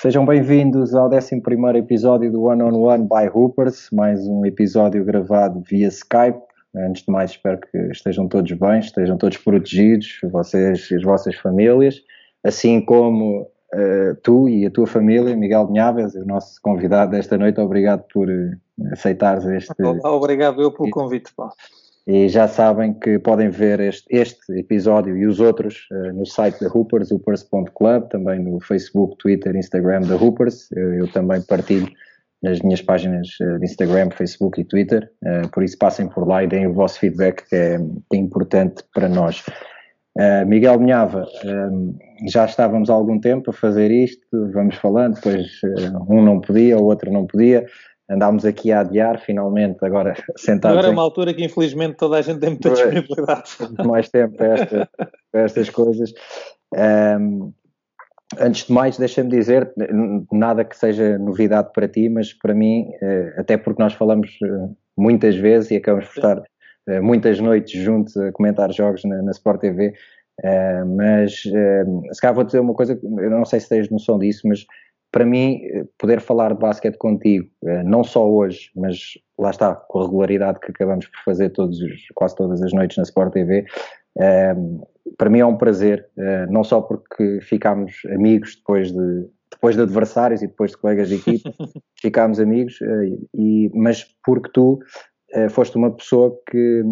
Sejam bem-vindos ao 11 episódio do One on One by Hoopers, mais um episódio gravado via Skype. Antes de mais, espero que estejam todos bem, estejam todos protegidos, vocês e as vossas famílias, assim como uh, tu e a tua família, Miguel Vinhaves, o nosso convidado desta noite. Obrigado por uh, aceitares este. Obrigado eu pelo convite, Paulo. E já sabem que podem ver este, este episódio e os outros uh, no site da Hoopers, hoopers.club, também no Facebook, Twitter, Instagram da Hoopers. Eu, eu também partilho nas minhas páginas uh, de Instagram, Facebook e Twitter. Uh, por isso passem por lá e deem o vosso feedback que é, é importante para nós. Miguel Minhava, já estávamos há algum tempo a fazer isto, vamos falando, depois um não podia, o outro não podia andámos aqui a adiar, finalmente, agora sentados. Agora é uma altura que infelizmente toda a gente tem muita disponibilidade. Mais tempo para, esta, para estas coisas. Um, antes de mais, deixa-me dizer, nada que seja novidade para ti, mas para mim, eh, até porque nós falamos eh, muitas vezes e acabamos por estar eh, muitas noites juntos a comentar jogos na, na Sport TV, mas se calhar vou dizer uma coisa, eu não sei se tens noção disso, mas para mim, poder falar de basquete contigo, eh, não só hoje, mas lá está, com a regularidade que acabamos por fazer todos os, quase todas as noites na Sport TV, eh, para mim é um prazer, eh, não só porque ficámos amigos depois de, depois de adversários e depois de colegas de equipa, ficámos amigos, e, mas porque tu foste uma pessoa que,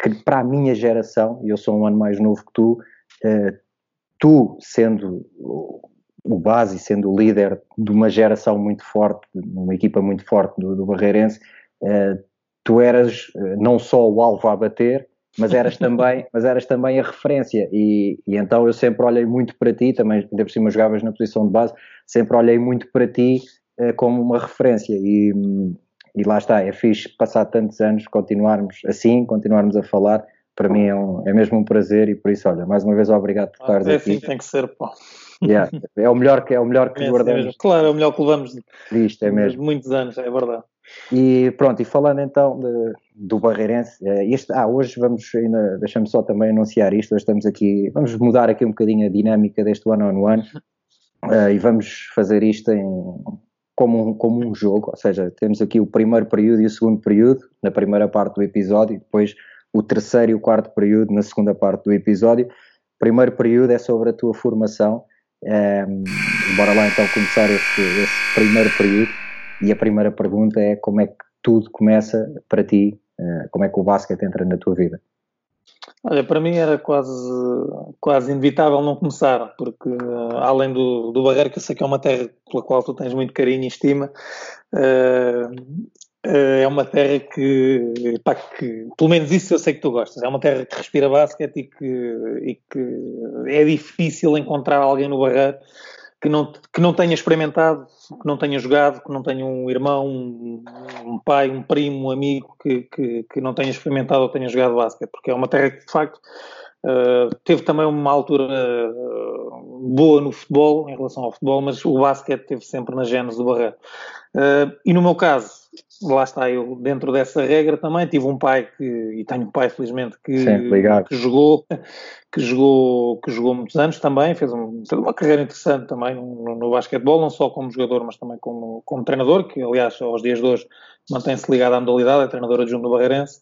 que, para a minha geração, e eu sou um ano mais novo que tu, tu sendo o base, sendo o líder de uma geração muito forte, uma equipa muito forte do, do Barreirense, uh, tu eras uh, não só o alvo a bater, mas eras também, mas eras também a referência e, e, então eu sempre olhei muito para ti, também ainda por cima jogavas na posição de base, sempre olhei muito para ti uh, como uma referência e, e lá está, é fixe passar tantos anos, continuarmos assim, continuarmos a falar, para mim é, um, é mesmo um prazer e por isso, olha, mais uma vez obrigado por estares é aqui. Assim tem que ser, pô. Yeah. É o melhor que, é o melhor que é guardamos. Mesmo. Claro, é o melhor que levamos Isto, é mesmo. muitos anos, é verdade. E pronto, e falando então de, do Barreirense, eh, este, ah, hoje vamos ainda, deixamos só também anunciar isto, hoje estamos aqui, vamos mudar aqui um bocadinho a dinâmica deste one-on-one -on -one, uh, e vamos fazer isto em, como, um, como um jogo, ou seja, temos aqui o primeiro período e o segundo período na primeira parte do episódio, e depois o terceiro e o quarto período na segunda parte do episódio. O primeiro período é sobre a tua formação, um, bora lá então começar esse, primeiro período e a primeira pergunta é como é que tudo começa para ti, uh, como é que o basquete entra na tua vida? Olha, para mim era quase, quase inevitável não começar, porque uh, além do, do Barreiro, que eu sei que é uma terra pela qual tu tens muito carinho e estima, eh, é uma terra que, pá, que, pelo menos isso eu sei que tu gostas, é uma terra que respira basquete e que, e que é difícil encontrar alguém no Barreiro que não, que não tenha experimentado, que não tenha jogado, que não tenha um irmão, um, um pai, um primo, um amigo que, que, que, não tenha experimentado ou tenha jogado basquete, porque é uma terra que de facto uh, teve também uma altura uh, boa no futebol, em relação ao futebol, mas o basquete teve sempre na genes do Barreiro. Uh, e no meu caso, lá está eu dentro dessa regra também tive um pai que e tenho um pai felizmente que, que jogou que jogou que jogou muitos anos também fez, um, fez uma carreira interessante também no, no, basquetebol não só como jogador mas também como, como treinador que aliás aos dias de hoje mantém-se ligado à modalidade é treinador adjunto do Barreirense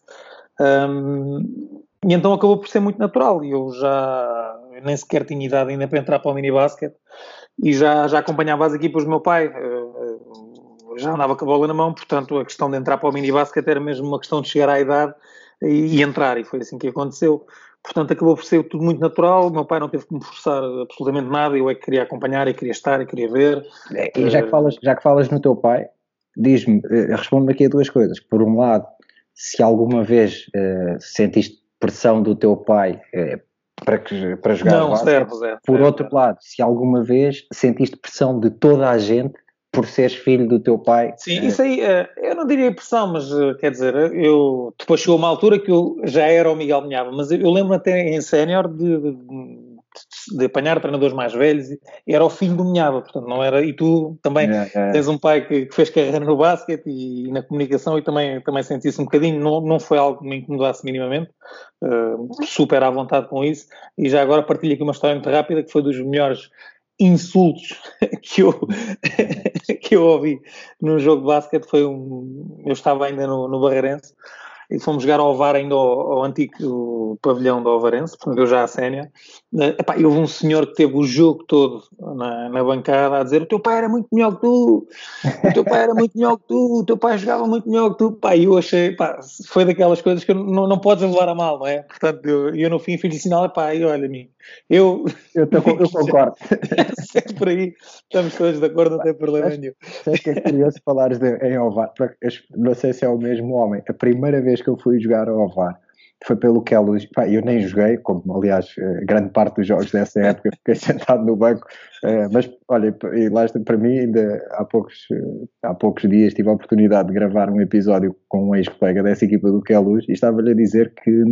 um, e então acabou por ser muito natural e eu já nem sequer tinha idade ainda para entrar para o mini basquete e já, já acompanhava as equipas do meu pai uh, já andava com a bola na mão, portanto a questão de entrar para o mini basquete era mesmo uma questão de chegar à idade e, e, entrar, e foi assim que aconteceu. Portanto, acabou por ser tudo muito natural. O meu pai não teve que me forçar absolutamente nada. Eu é que queria acompanhar, e queria estar, e queria ver. É, e já que falas, já que falas no teu pai, diz-me, eh, responde-me aqui a duas coisas. Por um lado, se alguma vez uh, sentiste pressão do teu pai uh, para, que, para jogar não, zero, zero, Por zero, outro lado, se alguma vez sentiste pressão de toda a gente por seres filho do teu pai. Sim, isso aí, eh, eu não diria pressão, mas quer dizer, eu depois chegou uma altura que eu já era o Miguel Minhava, mas eu lembro até em sénior de, de, de, apanhar treinadores mais velhos, era o filho do Minhava, portanto não era, e tu também é, é. tens um pai que, que, fez carreira no basquete e, e, na comunicação e também, também senti isso um bocadinho, não, não foi algo que me incomodasse minimamente, uh, super à vontade com isso, e já agora partilho aqui uma história muito rápida que foi dos melhores insultos que eu, que eu ouvi num jogo de basquete foi um. Eu estava ainda no, no Barreirense e fomos jogar ao VAR ainda ao, ao antigo pavilhão do Alvarense, portanto eu já a sénia. Uh, e houve um senhor que teve o jogo todo na, na, bancada a dizer o teu pai era muito melhor que tu, o teu pai era muito melhor que tu, o teu pai jogava muito melhor que tu. Pá, eu achei, pá, foi daquelas coisas que não, não podes levar a mal, não é? Portanto, eu, eu no fim fiz o sinal, pá, e olha, amigo, eu... Eu, tô, eu concordo. Sempre aí, estamos todos de acordo, não tem problema nenhum. Sei que é curioso falares de, em Ovar, não sei se é o mesmo homem, a primeira vez que eu fui jogar ao VAR foi pelo ela. Eu nem joguei, como aliás eh, grande parte dos jogos dessa época fiquei sentado no banco, eh, mas olha, lá para mim, ainda há poucos, eh, há poucos dias tive a oportunidade de gravar um episódio com um ex-colega dessa equipa do Queluz e estava-lhe a dizer que.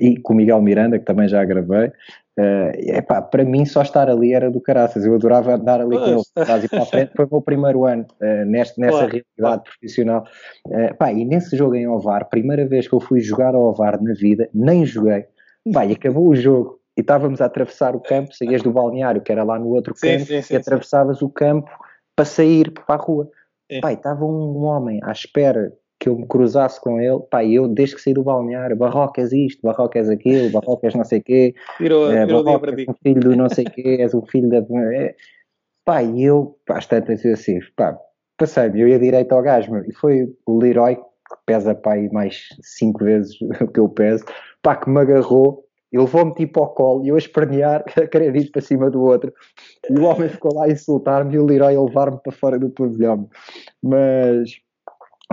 e com o Miguel Miranda, que também já gravei, Uh, epá, para mim só estar ali era do caraças, eu adorava andar ali com ele e para a frente, foi o meu primeiro ano uh, neste, nessa claro, realidade claro. profissional. Uh, pá, e nesse jogo em Ovar, primeira vez que eu fui jogar ao Ovar na vida, nem joguei. Pá, e acabou o jogo. E estávamos a atravessar o campo, saías do balneário que era lá no outro sim, campo sim, sim, e atravessavas o campo para sair para a rua. Pá, estava um homem à espera que eu me cruzasse com ele, pá, eu desde que saí do balneário, Barrocas isto, Barrocas aquilo, Barrocas não sei quê, virou, é, virou Barrocas um filho do não sei quê, és um filho da... É, pá, e eu, pá, às tantas assim, pá, passei-me, eu ia direito ao gajo, meu, e foi o Leroy, que pesa, pá, mais cinco vezes o que eu peso, pá, que me agarrou, e levou-me tipo ao colo, e eu a espernear, a querer ir para cima do outro, e o homem ficou lá a insultar-me, e o Leroy a levar-me para fora do pavilhão, mas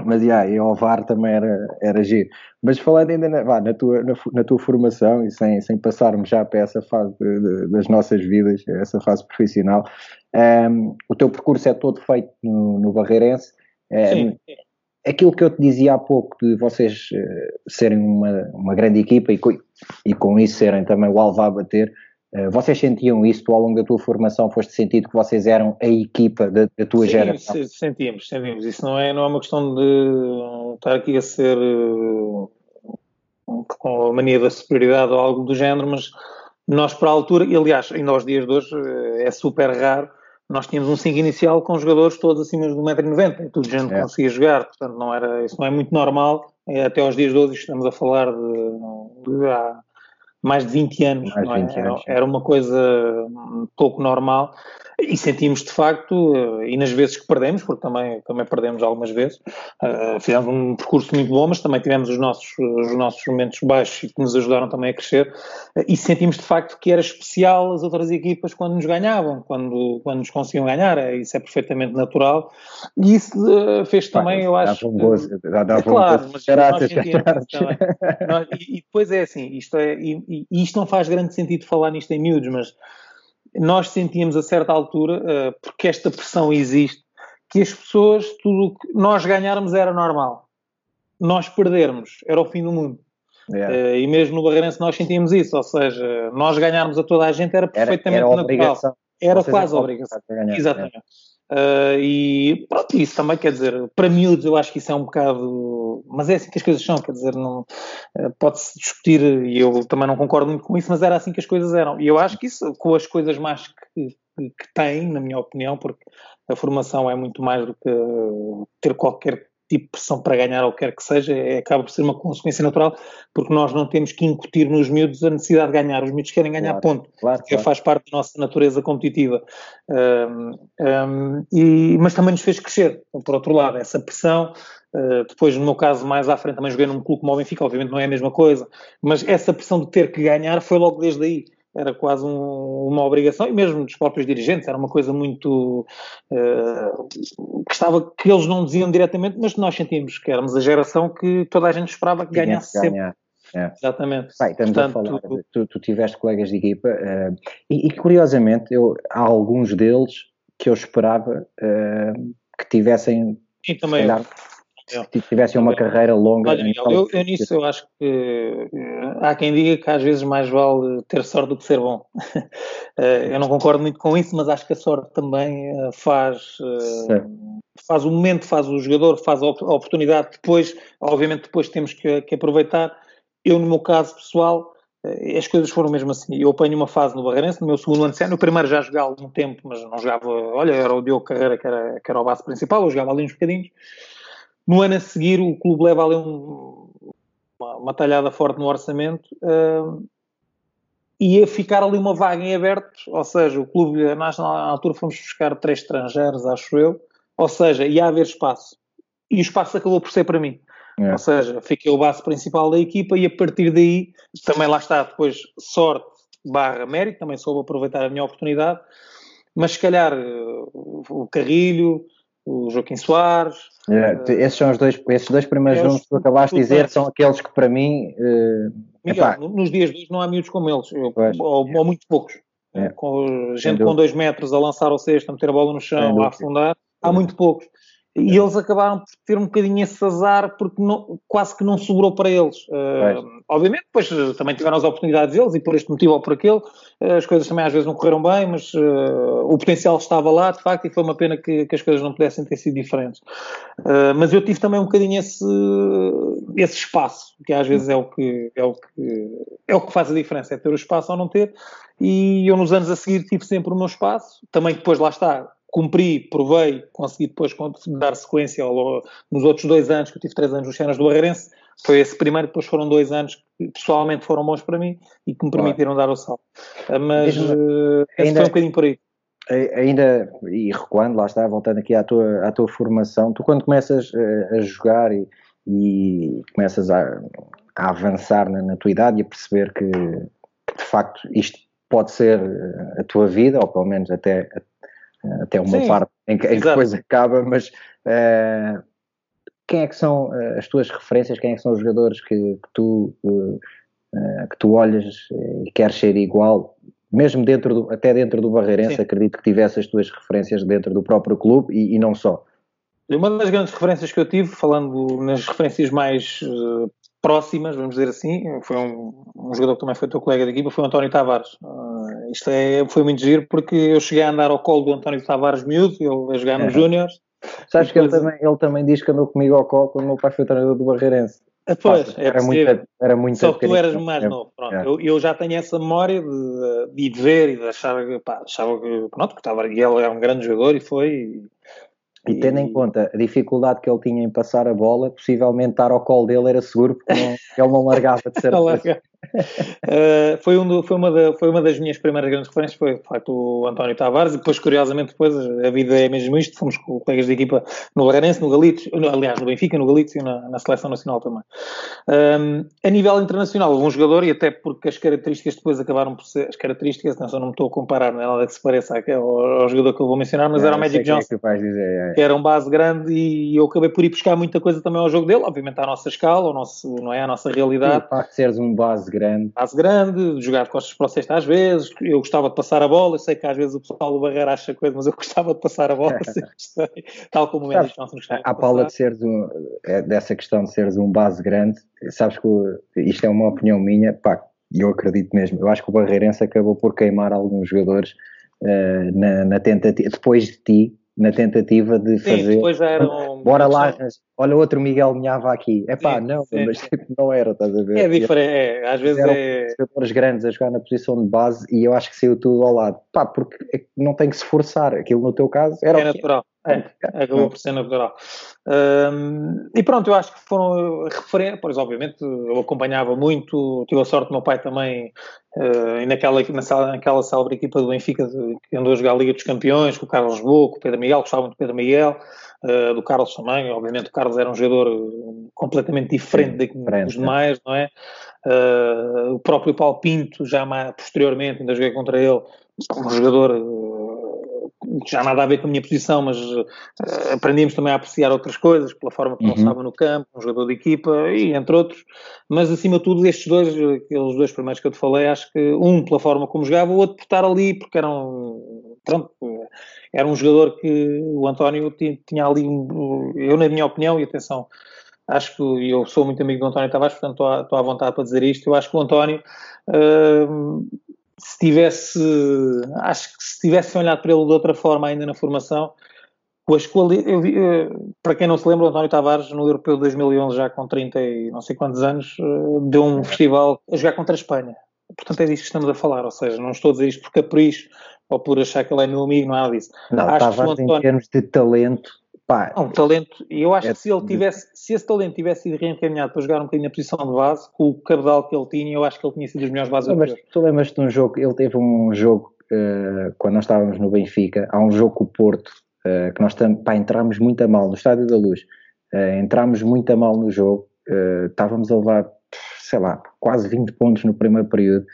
mas, yeah, e ao VAR também era, era giro. Mas falando ainda na, vá, na, tua, na, na, tua formação e sem, sem passarmos já para essa fase de, de, das nossas vidas, essa fase profissional, um, ehm, o teu percurso é todo feito no, no Barreirense. Um, ehm, Sim. Aquilo que eu te dizia há pouco de vocês uh, serem uma, uma grande equipa e, e com isso serem também o alvo a bater, vocês sentiam isso ao longo da tua formação? Foste sentido que vocês eram a equipa da, da tua Sim, geração? sentimos, sentimos. Isso não é, não é uma questão de estar aqui a ser uh, com a mania da superioridade ou algo do género, mas nós para a altura, e aliás, ainda aos dias de hoje é super raro, nós tínhamos um 5 inicial com jogadores todos acima de 1,90m e tudo gente é. conseguia jogar, portanto não era, isso não é muito normal, até aos dias de hoje estamos a falar de, de há mais de 20 anos, mais é? 20 anos era, era, uma coisa pouco normal e sentimos de facto, eh, e nas vezes que perdemos, porque também, também perdemos algumas vezes, uh, fizemos um percurso muito bom, mas também tivemos os nossos, os nossos momentos baixos que nos ajudaram também a crescer, e sentimos de facto que era especial as outras equipas quando nos ganhavam, quando, quando nos conseguiam ganhar, é, isso é perfeitamente natural, e isso fez também, eu acho... Um gozo, dava é, claro, um mas nós sentimos nós, e, e, depois é assim, isto, é, e, e isto não faz grande sentido falar nisto em miúdos, mas nós sentíamos a certa altura, uh, porque esta pressão existe, que as pessoas, tudo que nós ganharmos era normal. Nós perdermos era o fim do mundo. Yeah. Uh, e mesmo no Barreirense nós sentíamos isso, ou seja, nós ganharmos a toda a gente era perfeitamente era, era natural. Era quase obrigação. Exatamente. Uh, e pronto, isso também quer dizer, para miúdos eu acho que isso é um bocado, mas é assim que as coisas são, quer dizer, não uh, pode-se discutir, e eu também não concordo muito com isso, mas era assim que as coisas eram. E eu acho que isso, com as coisas mais que, que, que tem, na minha opinião, porque a formação é muito mais do que ter qualquer tipo de pressão para ganhar ou quer que seja, é, acaba por ser uma consequência natural, porque nós não temos que incutir nos miúdos a necessidade de ganhar. Os miúdos querem ganhar claro, ponto, claro, que claro. faz parte da nossa natureza competitiva. Um, um, e, mas também nos fez crescer, por outro lado, essa pressão. Uh, depois, no meu caso, mais à frente, também joguei num clube como o Benfica, obviamente não é a mesma coisa, mas essa pressão de ter que ganhar foi logo desde aí era quase um, uma obrigação, e mesmo dos próprios dirigentes, era uma coisa muito uh, que estava, que eles não diziam diretamente, mas nós sentimos que éramos a geração que toda a gente esperava que ganhasse sempre. É. Exatamente. Bem, estamos Portanto, a falar, tu, tu, tiveste colegas de equipa uh, e, e, curiosamente eu, há alguns deles que eu esperava uh, que tivessem e também calhar, se tivessem uma carreira longa. Olha, Miguel, eu, eu, nisso eu acho que eh, há quem diga que às vezes mais vale ter sorte do que ser bom. Eh, eu não concordo muito com isso, mas acho que a sorte também eh, faz, faz o momento, faz o jogador, faz a oportunidade. Depois, obviamente, depois temos que, que aproveitar. Eu, no meu caso pessoal, as coisas foram mesmo assim. Eu apanho uma fase no Barreirense, no meu segundo ano de cena, no primeiro já jogava algum tempo, mas não jogava, olha, era o Diogo Carreira que era, que era o base principal, eu jogava ali uns bocadinhos. No ano a seguir, o clube leva ali um, uma, uma, talhada forte no orçamento uh, ia ficar ali uma vaga em aberto, ou seja, o clube, na altura fomos buscar três estrangeiros, acho eu, ou seja, ia haver espaço. E o espaço acabou por ser para mim. É. Ou seja, fiquei o base principal da equipa e a partir daí, também lá está, depois sorte barra mérito, também soube aproveitar a minha oportunidade, mas se calhar o Carrilho, o Joaquim Soares. Uh, esses são os dois, esses dois primeiros é, que tu acabaste de dizer, são aqueles que para mim. Uh, Miguel, nos dias de hoje não há miúdos como eles, ou, ou, muito poucos. É. Com, gente com dois metros a lançar o cesto, a meter a bola no chão, a afundar, há muito poucos. E eles acabaram por ter um bocadinho esse azar porque não, quase que não sobrou para eles. Uh, obviamente, depois eh, também tiveram as oportunidades deles e por este motivo ou por aquele, uh, as coisas também às vezes não correram bem, mas uh, o potencial estava lá, de facto, e foi uma pena que, que as coisas não pudessem ter sido diferentes. mas eu tive também um bocadinho esse, esse espaço, que às vezes é o que, é, o que, é o que faz a diferença, é ter o espaço ou não ter. E eu nos anos a seguir tive sempre o meu espaço, também depois lá está, cumpri, provei, consegui depois dar sequência ao, nos outros dois anos, que eu tive três anos nos cenas do Barreirense, foi esse primeiro, depois foram dois anos que pessoalmente foram bons para mim e que me permitiram dar o salto. Ah, mas uh, ainda, foi um bocadinho por aí. Ainda, e recuando, lá está, voltando aqui à tua, à tua formação, tu quando começas a, a jogar e, e começas a, a avançar na, na, tua idade e a perceber que, que de facto isto pode ser a tua vida, ou pelo menos até, até uma Sim, parte em que, em que, depois acaba, mas uh, quem é que são as tuas referências, quem é que são os jogadores que, que tu, uh, que tu olhas e queres ser igual, mesmo dentro do, até dentro do Barreirense, Sim. acredito que tivesse as tuas referências dentro do próprio clube e, e, não só. Uma das grandes referências que eu tive, falando nas referências mais uh, próximas, vamos dizer assim, foi um, um, jogador que também foi teu colega de equipa, foi o António Tavares. Uh, isto é, foi muito giro porque eu cheguei a andar ao colo do António Tavares miúdo, ele a jogar nos é. Júniores. Sabes que ele, também, ele também diz que andou comigo ao colo quando o meu pai foi treinador do Barreirense. Ah, pois, é era, muito, era muito Só que tu eras mais novo. Pronto, é. eu, eu, já tenho essa memória de, de, ver e de achar, pá, achava que, pronto, que estava, ele era um grande jogador e foi, e tendo em conta a dificuldade que ele tinha em passar a bola, possivelmente estar ao colo dele era seguro, porque não, ele não largava de certeza uh, foi, um do, foi, uma da, foi uma das minhas primeiras grandes referências, foi de facto o António Tavares, e depois, curiosamente, depois a vida é mesmo isto, fomos com colegas de equipa no Barreirense, no Galício, aliás, no Benfica, no Galício e na, na Seleção Nacional também. Um, a nível internacional, houve um jogador, e até porque as características depois acabaram por ser, as características, não, só não me estou a comparar, não é nada que se pareça ao, ao jogador que eu vou mencionar, mas era o Magic é Johnson, que, dizer, é. era um base grande, e eu acabei por ir buscar muita coisa também ao jogo dele, obviamente à nossa escala, ao nosso, não é, à nossa realidade. facto de seres um base grande. Base grande, de jogar de costas para o cesto às vezes, eu gostava de passar a bola, eu sei que às vezes o pessoal do Barreira acha coisa, mas eu gostava de passar a bola, tal como o Mendes gostava A Paula de seres um, é, dessa questão de seres um base grande, sabes que isto é uma opinião minha, pá, eu acredito mesmo, eu acho que o Barreirense acabou por queimar alguns jogadores uh, na, na tentativa, depois de ti, na tentativa de sim, fazer. Depois já eram Bora lá, olha outro Miguel Minhava aqui. É pá, não, sim. mas tipo, não era, estás a ver? É diferente, é, às vezes é. jogadores grandes a jogar na posição de base e eu acho que saiu tudo ao lado. Pá, porque é não tem que se forçar. Aquilo no teu caso era. É natural. É, acabou por ser natural. Um, e pronto, eu acho que foram referentes, pois obviamente eu acompanhava muito, tive a sorte do meu pai também, uh, e naquela, naquela, naquela célebre equipa do Benfica de, que andou a jogar a Liga dos Campeões, com o Carlos Boco, com o Pedro Miguel, gostava muito do Pedro Miguel, uh, do Carlos também, obviamente o Carlos era um jogador completamente diferente Sim, dos é. demais, não é? Uh, o próprio Paulo Pinto, já mais posteriormente, ainda joguei contra ele, um jogador já nada a ver com a minha posição, mas uh, aprendíamos também a apreciar outras coisas, pela forma como uhum. ele estava no campo, um jogador de equipa e entre outros. Mas acima de tudo, estes dois, aqueles dois primeiros que eu te falei, acho que um pela forma como jogava, o outro por estar ali, porque era um, pronto, era um jogador que o António tinha, tinha ali, eu na minha opinião, e atenção, acho que eu sou muito amigo do António Tavares, portanto estou à, estou à vontade para dizer isto. Eu acho que o António uh, se tivesse, acho que se tivesse olhado para ele de outra forma ainda na formação, com as qualidades, para quem não se lembra, o António Tavares no Europeu de 2011, já com 30 e não sei quantos anos, eh, deu um festival a jogar contra a Espanha. portanto é disso que estamos a falar, ou seja, não estou a dizer isto por capricho ou por achar que ele é meu amigo, não é nada disso. Não, Acho Tavares António... em termos de talento, pá... Não, talento, eu acho é que se ele tivesse, se esse talento tivesse sido reencaminhado para jogar um bocadinho na posição de base, com o cabedal que ele tinha, eu acho que ele tinha sido dos melhores bases Mas tu lembras-te de um jogo, ele teve um jogo, uh, quando nós estávamos no Benfica, há um jogo com o Porto, uh, que nós pá, entramos muito a mal, no Estádio da Luz, uh, entramos muito a mal no jogo, estávamos a levar, sei lá, quase 20 pontos no primeiro período,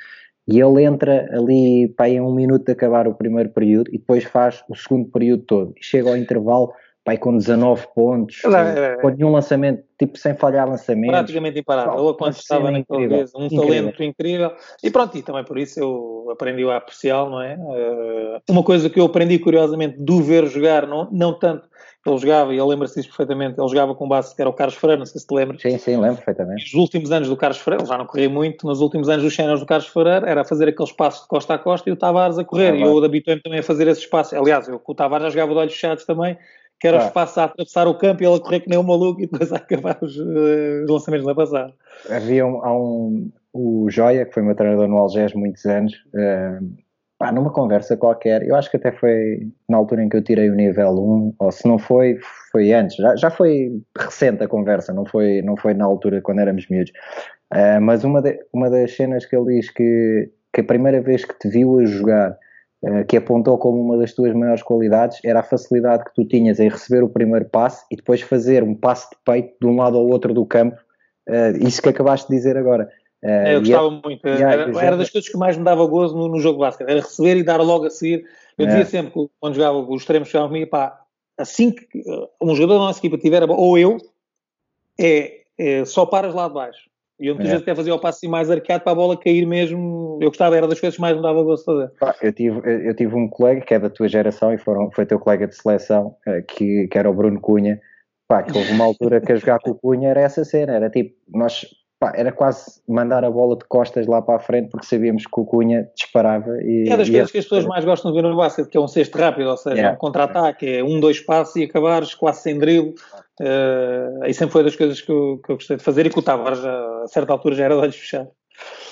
e ele entra ali para aí um minuto de acabar o primeiro período e depois faz o segundo período todo. E chega ao intervalo pai com 19 pontos, é, com nenhum lançamento, tipo sem falhar lançamento. Praticamente imparável. Ou quando estava naquele vez, um incrível. talento incrível. E pronto, e também por isso eu aprendi a apreciá-lo, não é? Uh, uma coisa que eu aprendi curiosamente do ver jogar, não, não tanto ele jogava, e ele lembra-se disso perfeitamente, ele jogava com base que era o Carlos Ferreira, não sei se te lembras. Sim, sim, lembro perfeitamente. Nos últimos anos do Carlos Ferreira, ele já não corria muito, nos últimos anos dos cenas do Carlos Ferreira, era fazer aqueles passos de costa a costa e o Tavares a correr. Ah, e eu habituei-me também a fazer esses passos. Aliás, eu com o Tavares já jogava de olhos fechados também, que era ah. os passos a atravessar o campo e ele a correr que nem um maluco e depois a acabar os, uh, os lançamentos na passada. Havia um, há um, o Joia, que foi meu treinador no Algés muitos anos, uh, pá, numa conversa qualquer, eu acho que até foi na altura em que eu tirei o nível 1, ou se não foi, foi antes, já, já foi recente a conversa, não foi, não foi na altura quando éramos miúdos. Uh, mas uma, de, uma das cenas que ele diz que, que a primeira vez que te viu a jogar, que apontou como uma das tuas maiores qualidades, era a facilidade que tu tinhas em receber o primeiro passe e depois fazer um passe de peito de um lado ao outro do campo, uh, isso que acabaste de dizer agora. É, eu gostava é, muito. Era, era, das coisas que mais me dava gozo no, no jogo de basquete. Era receber e dar logo a seguir. Eu dizia sempre, quando jogava, os extremos chegavam comigo, pá, assim que um jogador da nossa equipa tiver, ou eu, é, é só paras lá de baixo. E eu muitas é. vezes até fazia o passo assim mais arqueado para a bola cair mesmo. Eu gostava, era das coisas que mais me dava gosto de fazer. eu, tive, eu tive um colega que é da tua geração e foram, foi teu colega de seleção, eh, que, que era o Bruno Cunha. Pá, que houve uma altura que a jogar com o Cunha era essa cena, era tipo, nós pá, era quase mandar a bola de costas lá para a frente porque sabíamos que o Cunha disparava. E, é das coisas que as pessoas mais gostam de ver no basquete, que é um cesto rápido, ou seja, yeah. um contra-ataque, é um, dois passos e acabares quase sem drible. Uh, aí sempre foi das coisas que eu, que eu gostei de fazer e que o Tavares, a certa altura, já era de olhos fechados.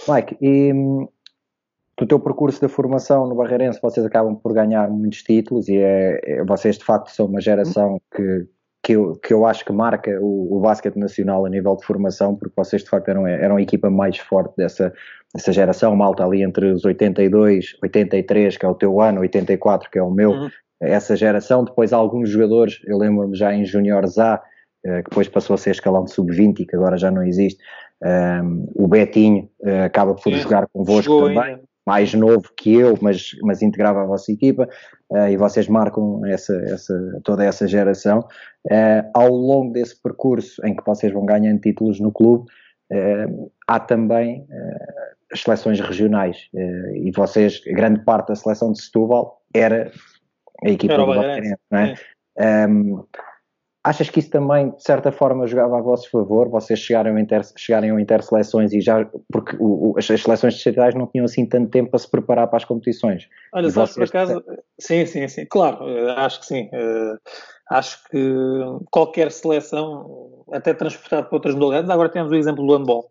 Mike, e do teu percurso da formação no Barreirense, vocês acabam por ganhar muitos títulos e é, é, vocês de facto são uma geração que que eu, que eu acho que marca o, o basquete nacional a nível de formação, porque vocês de facto eram, eram a equipa mais forte dessa, dessa geração, malta ali entre os 82, 83, que é o teu ano, 84, que é o meu, uhum. essa geração. Depois alguns jogadores, eu lembro-me já em Juniors A, eh, que depois passou a ser escalão de sub-20 que agora já não existe. Um, ehm, o Betinho uh, acaba por Sim. jogar convosco também. Ainda mais novo que eu, mas, mas integrava a vossa equipa, uh, e vocês marcam essa, essa, toda essa geração. Uh, ao longo desse percurso em que vocês vão ganhando títulos no clube, uh, há também as seleções regionais, e vocês, grande parte da seleção de Setúbal era a equipa era do Barreirense, não é? Um, Achas que isso também, de certa forma, jogava a vosso favor? Vocês chegaram, inter, chegarem a interseleções e já. Porque o, o, as, seleções distritais não tinham assim tanto tempo para se preparar para as competições. Olha, e sabes, por acaso. Sim, sim, sim. Claro, eh, acho que sim. Uh, acho que qualquer seleção, até transportado para outras modalidades. Agora temos o exemplo do handball.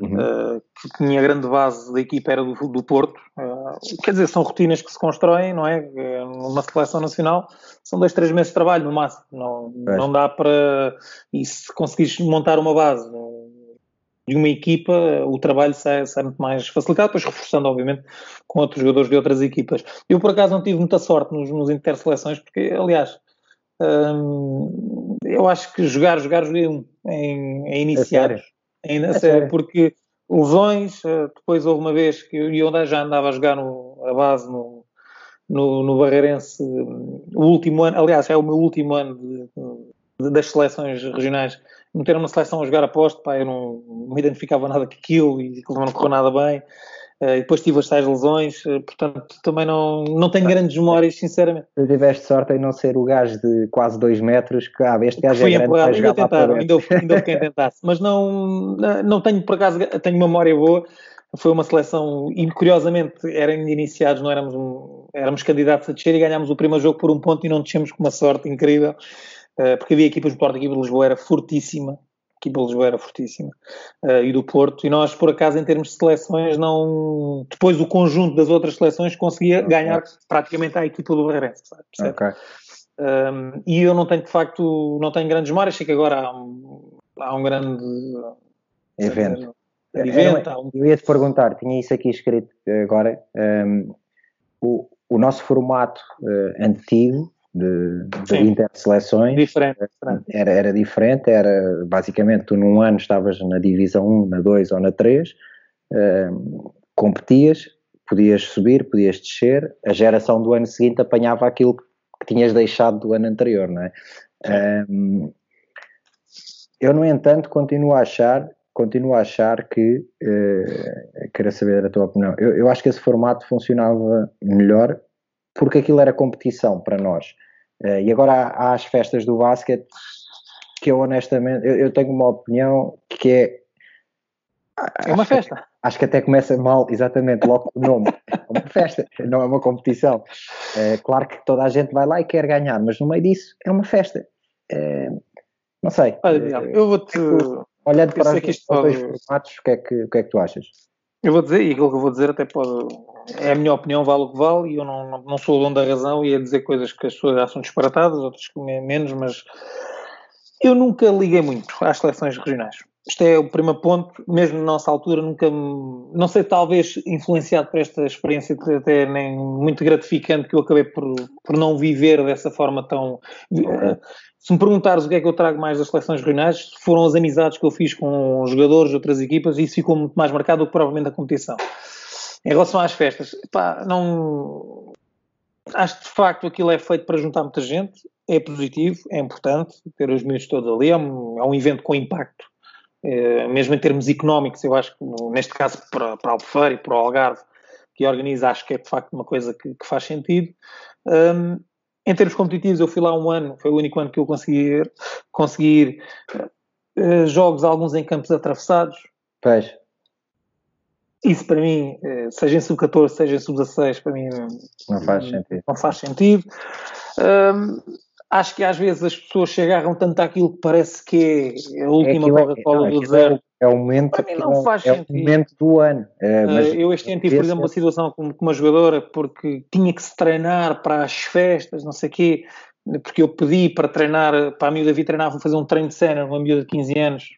Uhum. Uh, que tinha grande base da equipa era do, do Porto. Uh, quer dizer, são rotinas que se constroem, não é? Numa seleção nacional são dois, três meses de trabalho no máximo. Não, não dá para. E se conseguires montar uma base de uma equipa, o trabalho sai, sai muito mais facilitado, depois reforçando, obviamente, com outros jogadores de outras equipas. Eu, por acaso, não tive muita sorte nos, nos interseleções, porque, aliás, hum, eu acho que jogar, jogar, joguei um em, em iniciados. É sério? É porque lesões, eh, depois houve uma vez que eu já andava a jogar no, a base no, no, no Barreirense o último ano, aliás, é o meu último ano de, de, das seleções regionais. Meter uma seleção a jogar a posto, pá, eu não, não me identificava nada com aquilo e não correu nada bem. Uh, e depois tive as tais lesões, uh, portanto também não, não tenho grandes memórias, sinceramente. Tu tiveste sorte em não ser o gajo de quase 2 metros, que ah, este gajo Fui é grande empurrado, ainda tentaram, ainda, ainda quem tentasse, mas não, não tenho por acaso, tenho memória boa, foi uma seleção, e curiosamente eram iniciados, não éramos, um, éramos candidatos a descer e ganhámos o primeiro jogo por um ponto e não descemos com uma sorte incrível, uh, porque havia equipas do Porto, a equipa de Lisboa era fortíssima, equipa de Lisboa era fortíssima, uh, e do Porto, e nós, por acaso, em termos de seleções, não. Depois o conjunto das outras seleções conseguia okay. ganhar praticamente a equipa do Barreirense, Ok. Um, e eu não tenho, de facto, não tenho grandes memórias, sei que agora há um, há um grande evento. evento eu, eu ia te perguntar, tinha isso aqui escrito agora. Um, o, o nosso formato uh, antigo de, de interseleções. Diferente, Era, era diferente, era basicamente tu num ano estavas na divisão 1, na 2 ou na 3, uh, competias, podias subir, podias descer, a geração do ano seguinte apanhava aquilo que tinhas deixado do ano anterior, não é? Um, eu, no entanto, continuo a achar, continuo a achar que, uh, quero saber a tua opinião, eu, eu acho que esse formato funcionava melhor porque aquilo era competição para nós. Uh, e agora há, há, as festas do basquete que eu honestamente, eu, eu tenho uma opinião que é... É uma festa. Acho, acho que até começa mal, exatamente, logo o nome. É uma festa, não é uma competição. É, claro que toda a gente vai lá e quer ganhar, mas no meio disso é uma festa. É, não sei. Olha, eu vou-te... Olhando para os dois formatos, o que, é que, o que é que tu achas? Eu vou dizer, e aquilo que eu vou dizer até pode. É a minha opinião, vale o que vale, e eu não, não, não sou o dono da razão e a dizer coisas que as pessoas acham disparatadas, outras que menos, mas eu nunca liguei muito às seleções regionais. Isto é o primeiro ponto, mesmo na nossa altura, nunca, não sei, talvez influenciado por esta experiência até nem muito gratificante que eu acabei por, por não viver dessa forma tão. Se me perguntares o que é que eu trago mais das seleções regionais, foram as amizades que eu fiz com jogadores de outras equipas e isso ficou muito mais marcado do que provavelmente a competição. Em relação às festas, pá, não. Acho que de facto aquilo é feito para juntar muita gente, é positivo, é importante ter os miúdos todos ali, é um, é um evento com impacto eh, mesmo em termos económicos, eu acho que neste caso para, para Albufeira e para o Algarve, que organiza, acho que é de facto uma coisa que, que faz sentido. Um, em termos competitivos, eu fui lá um ano, foi o único ano que eu consegui conseguir uh, jogos, alguns em campos atravessados. Pois. Isso para mim, seja em sub-14, seja em sub-16, para mim não faz sentido. Não faz sentido. Um, acho que às vezes as pessoas se agarram tanto àquilo que parece que é a última Coca-Cola é, do deserto. É o momento, Para mim não faz é sentido. o momento do ano. É, mas eu este ano tive, por exemplo, uma situação com, uma jogadora porque tinha que se treinar para as festas, não sei o quê, porque eu pedi para treinar, para a miúda vir treinar, vou fazer um treino de cena, uma miúda de 15 anos.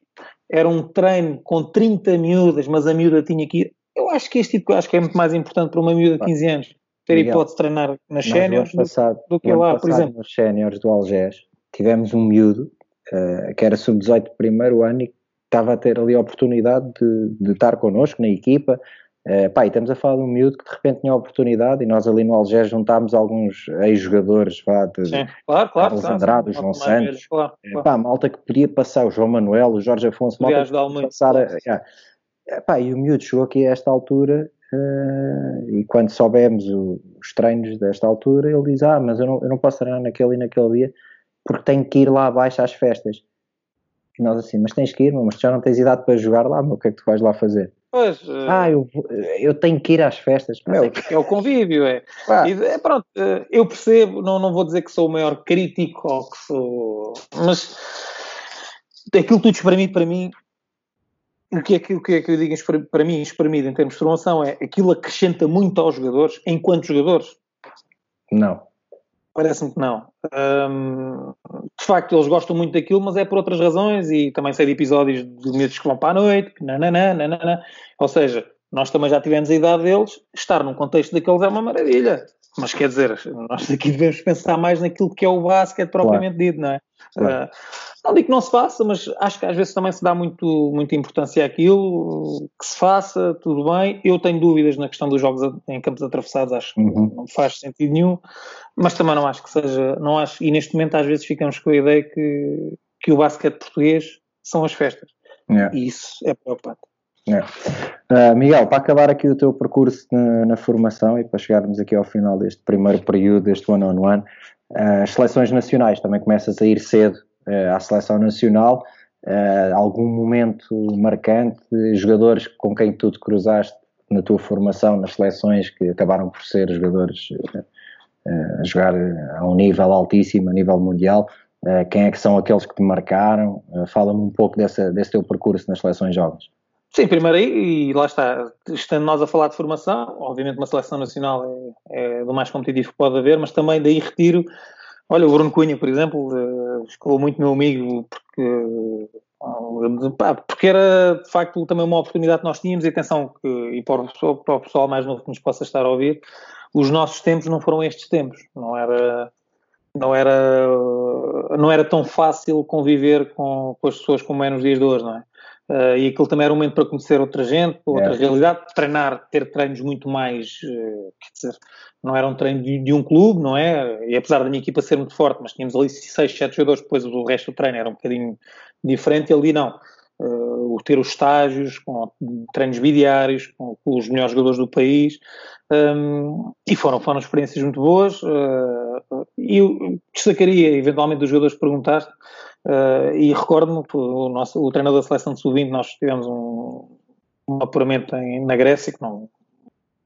Era um treino com 30 miúdas, mas a miúda tinha que ir. Eu acho que este tipo, acho que é muito mais importante para uma miúda de 15 anos ter Miguel, hipótese de treinar nas séniores do, do, que lá, por exemplo. Nos séniores do Algés, tivemos um miúdo uh, que era sub-18 primeiro ano e estava a ter ali a oportunidade de, de estar connosco na equipa. Uh, pá, estamos a falar de um miúdo que de repente tinha a oportunidade e nós ali no Algés juntámos alguns ex-jogadores vá, de Sim, claro, claro, Carlos claro, Andrade, João Santos, claro, claro. Pá, malta que podia passar, o João Manuel, o Jorge Afonso, malta que podia passar a, yeah. Pá, e o miúdo chegou aqui a esta altura Uh, e quando soubemos o, os treinos desta altura, ele diz: Ah, mas eu não, eu não posso treinar naquele e naquele dia porque tenho que ir lá abaixo às festas. E nós assim, mas tens que ir, mas tu já não tens idade para jogar lá, meu, o que é que tu vais lá fazer? Pois, uh... Ah, eu, eu tenho que ir às festas. Meu, é o convívio, é. Ah. E, é pronto, uh, eu percebo, não, não vou dizer que sou o maior crítico ou que sou. Mas aquilo tudo espremido para mim o que, é que, o que é que eu digo para mim, espremido em termos de formação, é aquilo acrescenta muito aos jogadores enquanto jogadores? Não. Parece-me que não. de facto, eles gostam muito daquilo, mas é por outras razões e também sei de episódios de miúdos que vão para a noite, nananã, nananã. Ou seja, nós também já tivemos a idade deles, estar num contexto daqueles é uma maravilha. Mas quer dizer, nós aqui devemos pensar mais naquilo que é o basquete propriamente claro. dito, não é? Claro. Uh, não digo que não se faça, mas acho que às vezes também se dá muito, muita importância àquilo, que se faça, tudo bem. Eu tenho dúvidas na questão dos jogos em campos atravessados, acho que uhum. não faz sentido nenhum, mas também não acho que seja, não acho, e neste momento às vezes ficamos com a ideia que, que o basquete português são as festas. Yeah. E isso é preocupante. Yeah. Uh, Miguel, para acabar aqui o teu percurso na, na, formação e para chegarmos aqui ao final deste primeiro período, deste one-on-one, -on -one, uh, seleções nacionais também começas a ir cedo uh, à seleção nacional. Uh, algum momento marcante, jogadores com quem tu te cruzaste na tua formação nas seleções que acabaram por ser jogadores a jogar a um nível altíssimo, a nível mundial. Quem é que são aqueles que te marcaram? Fala-me um pouco dessa, desse teu percurso nas seleções jovens. Sim, primeiro aí, e lá está, estando nós a falar de formação, obviamente uma seleção nacional é, é do mais competitivo que pode haver, mas também daí retiro, olha, o Bruno Cunha, por exemplo, uh, ficou muito meu amigo porque, pá, porque era de facto também uma oportunidade que nós tínhamos e atenção, que, e para o, pessoal, para o pessoal mais novo que nos possa estar a ouvir, os nossos tempos não foram estes tempos, não era não era, não era tão fácil conviver com, com as pessoas como é nos dias de hoje, não é? Uh, e aquilo também era um momento para conhecer outra gente, outra é. realidade, treinar, ter treinos muito mais, uh, quer dizer, não era um treino de, de, um clube, não é? E apesar da minha equipa ser muito forte, mas tínhamos ali 6, 7 jogadores, depois o resto do treino era um bocadinho diferente, e ali não. Uh, ter os estágios, com treinos bidiários, com, com os melhores jogadores do país, um, e foram, foram experiências muito boas. Uh, e eu destacaria, eventualmente, dos jogadores que perguntaste, uh, e recordo-me, o, nosso, o treinador da seleção de sub-20, nós tivemos um, um apuramento em, na Grécia que não,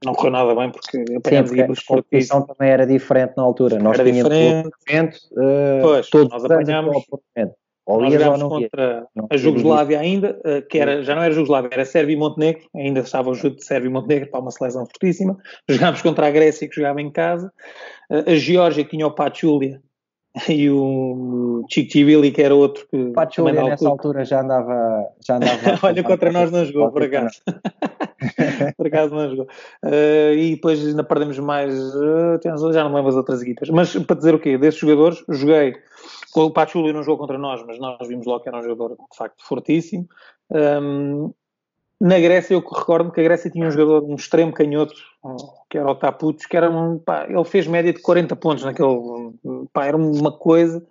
não correu nada bem porque apanhámos Sim, a competição também era diferente na altura. Nós era diferente. Uh, pois, todos nós apanhámos. Ou Nós jogámos contra não a Jugoslávia ainda, eh, que era, já não era Jugoslávia, era Sérvia e Montenegro, ainda estava o jogo de Sérvia e Montenegro para uma seleção fortíssima. Jogámos contra a Grécia, que jogava em casa. Eh, a Geórgia, que tinha o Pachulia e o Chichivili, que era outro que. O Pachulia nessa altura já andava. Já andava Olha, contra nós não jogou, por acaso. por acaso não jogou. Uh, e depois ainda perdemos mais. Uh, já não lembro as outras equipas. Mas para dizer o quê? Desses jogadores, joguei o Pachulia não jogou contra nós, mas nós vimos logo que era um jogador de facto fortíssimo. Um, na Grécia, eu recordo que a Grécia tinha um jogador, um extremo canhoto, que era o Taputos, que era um, pá, ele fez média de 40 pontos naquele, pá, era uma coisa,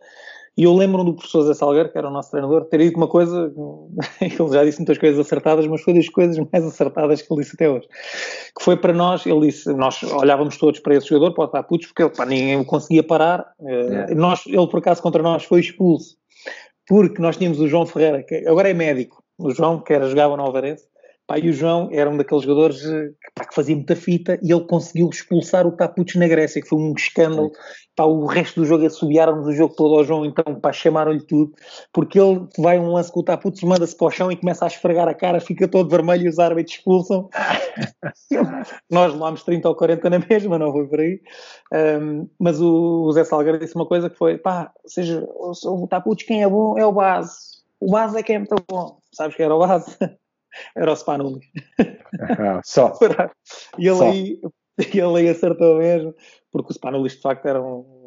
e eu lembro do professor Zé Salgueiro, que era o nosso treinador, ter dito uma coisa, ele já disse muitas coisas acertadas, mas foi das coisas mais acertadas que ele disse até hoje. Que foi para nós, ele disse, nós olhávamos todos para esse jogador, para o Taputos, porque ele, pá, ninguém o conseguia parar. Yeah. Nós, ele, por acaso, contra nós foi expulso, porque nós tínhamos o João Ferreira, que agora é médico, o João, que era, jogava no Alvarense, Pá, e o João era um daqueles jogadores eh, pá, que fazia muita fita e ele conseguiu expulsar o Taputos na Grécia, que foi um escândalo. Pá, o resto do jogo assobiaram-nos o jogo todo ao João, então pá, chamaram-lhe tudo, porque ele vai um lance com o Taputos, manda-se para o chão e começa a esfregar a cara, fica todo vermelho e os árbitros expulsam. Nós levámos 30 ou 40 na mesma, não foi por aí. Um, mas o, o Zé Salgueiro disse uma coisa que foi: pá, ou seja, o, o quem é bom é o base. O base é quem é muito bom. Sabes que era o base? Era o Spanuli. Ah, só. e ele, só. Aí, ele aí acertou mesmo, porque o Spanuli de facto era um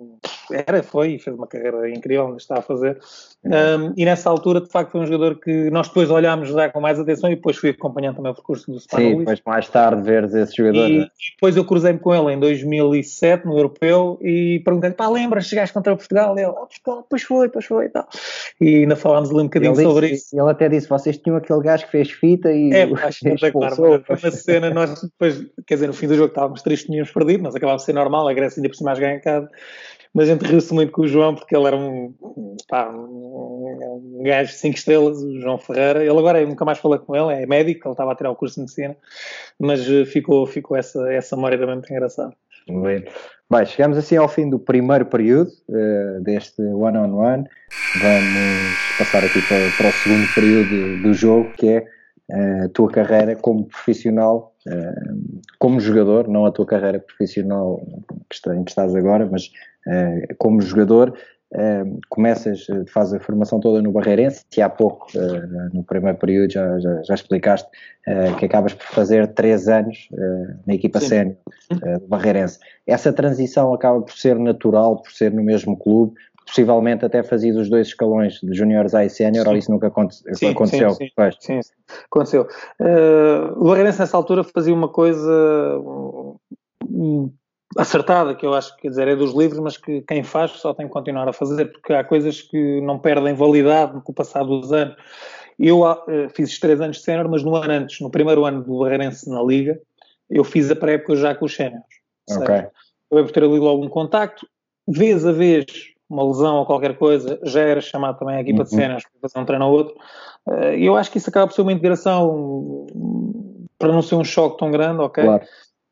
era, foi, fez uma carreira incrível, mas está a fazer. Um, e nessa altura, de facto, foi um jogador que nós depois olhámos já com mais atenção e depois fui acompanhando também o percurso do Spanulis. Sim, depois mais tarde veres esse jogador. E, né? e depois eu cruzei-me com ele em 2007, no Europeu, e perguntei-lhe, pá, lembras, chegaste contra Portugal? E ele, ah, Portugal, pois foi, pois foi e tal. E ainda falámos ali um bocadinho ele sobre disse, isso. Ele até disse, vocês tinham aquele gajo que fez fita e... É, acho que claro, foi uma cena, nós depois, quer dizer, no fim do jogo estávamos tristes, tínhamos perdido, mas acabava de ser normal, a Grécia ainda por cima mais ganha mas a gente riu-se muito com o João porque ele era um, pá, um, um gajo de 5 estrelas, o João Ferreira. Ele agora nunca mais falei com ele, é médico, ele estava a tirar o curso de medicina, mas eh, ficou, ficou essa, essa memória também muito engraçada. Bem. Bem, chegamos assim ao fim do primeiro período uh, deste one-on-one. -on -one. Vamos passar aqui para, para, o segundo período do jogo, que é uh, a tua carreira como profissional, como jogador, não a tua carreira profissional em que estás agora, mas eh, como jogador, eh, começas, eh, fazes a formação toda no Barreirense, que há pouco, no primeiro período, já, já, já explicaste que acabas por fazer três anos na equipa sénior do Barreirense. Essa transição acaba por ser natural, por ser no mesmo clube, possivelmente até fazias os dois escalões de juniores A e sénior, ou isso nunca aconte sim, aconteceu? Sim, sim, sim, aconteceu. O Barreirense nessa altura fazia uma coisa acertada, que eu acho que quer dizer, é dos livros, mas que quem faz só tem que continuar a fazer, porque há coisas que não perdem validade com o passar dos anos. Eu uh, fiz três anos de sénior, mas no ano antes, no primeiro ano do Barreirense na Liga, eu fiz a pré-época já com os séniores. Ok. Eu por ter ali logo um contacto, vez a vez, uma lesão ou qualquer coisa, já era chamado também a equipa uhum. de séniores para fazer um treino ou outro. Uh, eu acho que isso acaba por ser uma integração para não ser um choque tão grande, ok? Claro.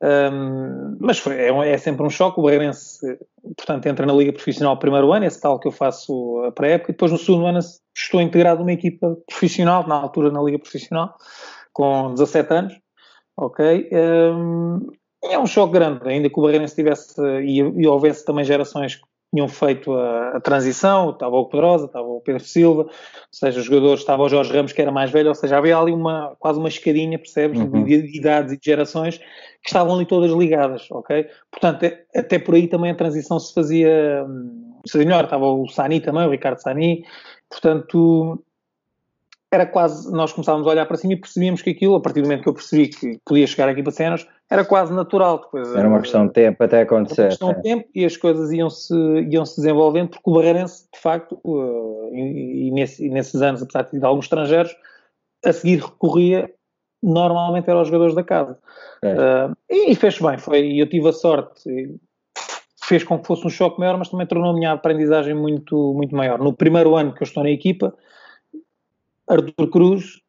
Um, mas foi, é, é, sempre um choque. O Barreirense, portanto, entra na Liga Profissional primeiro ano, esse tal que eu faço a pré-época, e depois no segundo ano estou integrado numa equipa profissional, na altura na Liga Profissional, com 17 anos. Ok? Um, é um choque grande, ainda que o Barreirense tivesse e, e houvesse também gerações que tinham feito a, a, transição, estava o Pedrosa, estava o Pedro Silva, ou seja, os jogadores, estava o Jorge Ramos que era mais velho, ou seja, havia ali uma, quase uma escadinha, percebes, uhum. de, de, idades e de gerações que estavam ali todas ligadas, ok? Portanto, é, até por aí também a transição se fazia, hum, se melhor, estava o Sani também, o Ricardo Sani, portanto, era quase, nós começávamos a olhar para cima e percebíamos que aquilo, a partir do momento que eu percebi que podia chegar aqui para cenas, era quase natural. Depois, era uma questão de tempo até acontecer. Era uma questão de tempo e as coisas iam-se iam -se desenvolvendo, porque o Barreirense, de facto, uh, e, e, nesse, e, nesses anos, apesar de ter alguns estrangeiros, a seguir recorria, normalmente eram os jogadores da casa. É. Uh, e, e fez bem, foi, eu tive a sorte, fez com que fosse um choque maior, mas também tornou a minha aprendizagem muito, muito maior. No primeiro ano que eu estou na equipa, Arthur Cruz,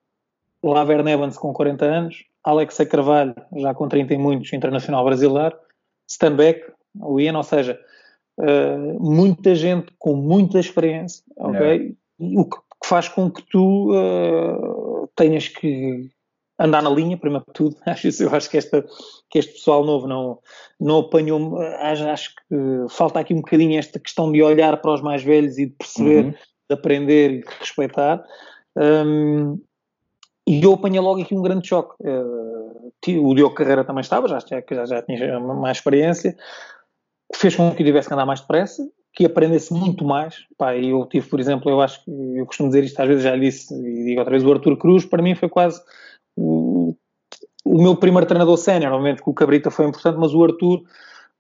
Laver Evans com 40 anos, Alexa Carvalho, já com 30 e muitos, internacional brasileiro, Stanbeck, o Ian, ou seja, uh, muita gente com muita experiência, ok? É. O que faz com que tu uh, tenhas que andar na linha, primeiro de tudo. Acho, eu acho que, esta, que este pessoal novo não, não apanhou. Acho, acho, que falta aqui um bocadinho esta questão de olhar para os mais velhos e de perceber, uhum. de aprender e de respeitar. Um, e eu apanhei logo aqui um grande choque. Uh, o Diogo Carreira também estava, já, já, já tinha mais experiência, fez com que eu tivesse que andar mais depressa, que aprendesse muito mais. Pá, eu tive, por exemplo, eu acho que eu costumo dizer isto, às vezes já disse, e digo outra vez, o Arthur Cruz, para mim foi quase o, o meu primeiro treinador sénior. Obviamente que o Cabrita foi importante, mas o Arthur,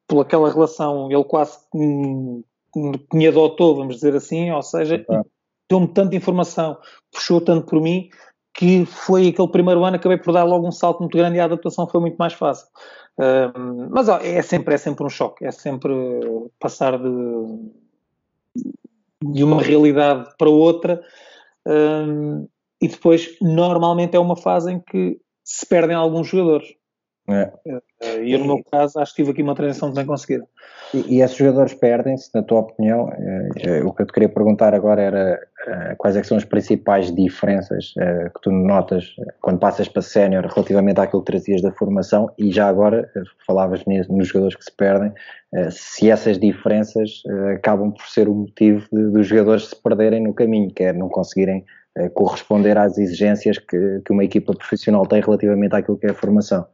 por aquela relação, ele quase me adotou, vamos dizer assim, ou seja, deu-me tanta informação, puxou tanto por mim, que foi aquele primeiro ano, acabei por dar logo um salto muito grande e a adaptação foi muito mais fácil. Mas ó, é, sempre, é sempre um choque, é sempre passar de, de uma realidade para outra e depois normalmente é uma fase em que se perdem alguns jogadores. É. E eu, no meu caso, acho que tive aqui uma transição bem conseguida. E, e esses jogadores perdem-se, na tua opinião? Eh, o que eu te queria perguntar agora era quais é são as principais diferenças que tu notas quando passas para sénior relativamente àquilo que trazias da formação e já agora, falavas nos jogadores que se perdem, se essas diferenças acabam por ser o motivo dos jogadores se perderem no caminho, quer não conseguirem corresponder às exigências que, que uma equipa profissional tem relativamente àquilo que é a formação.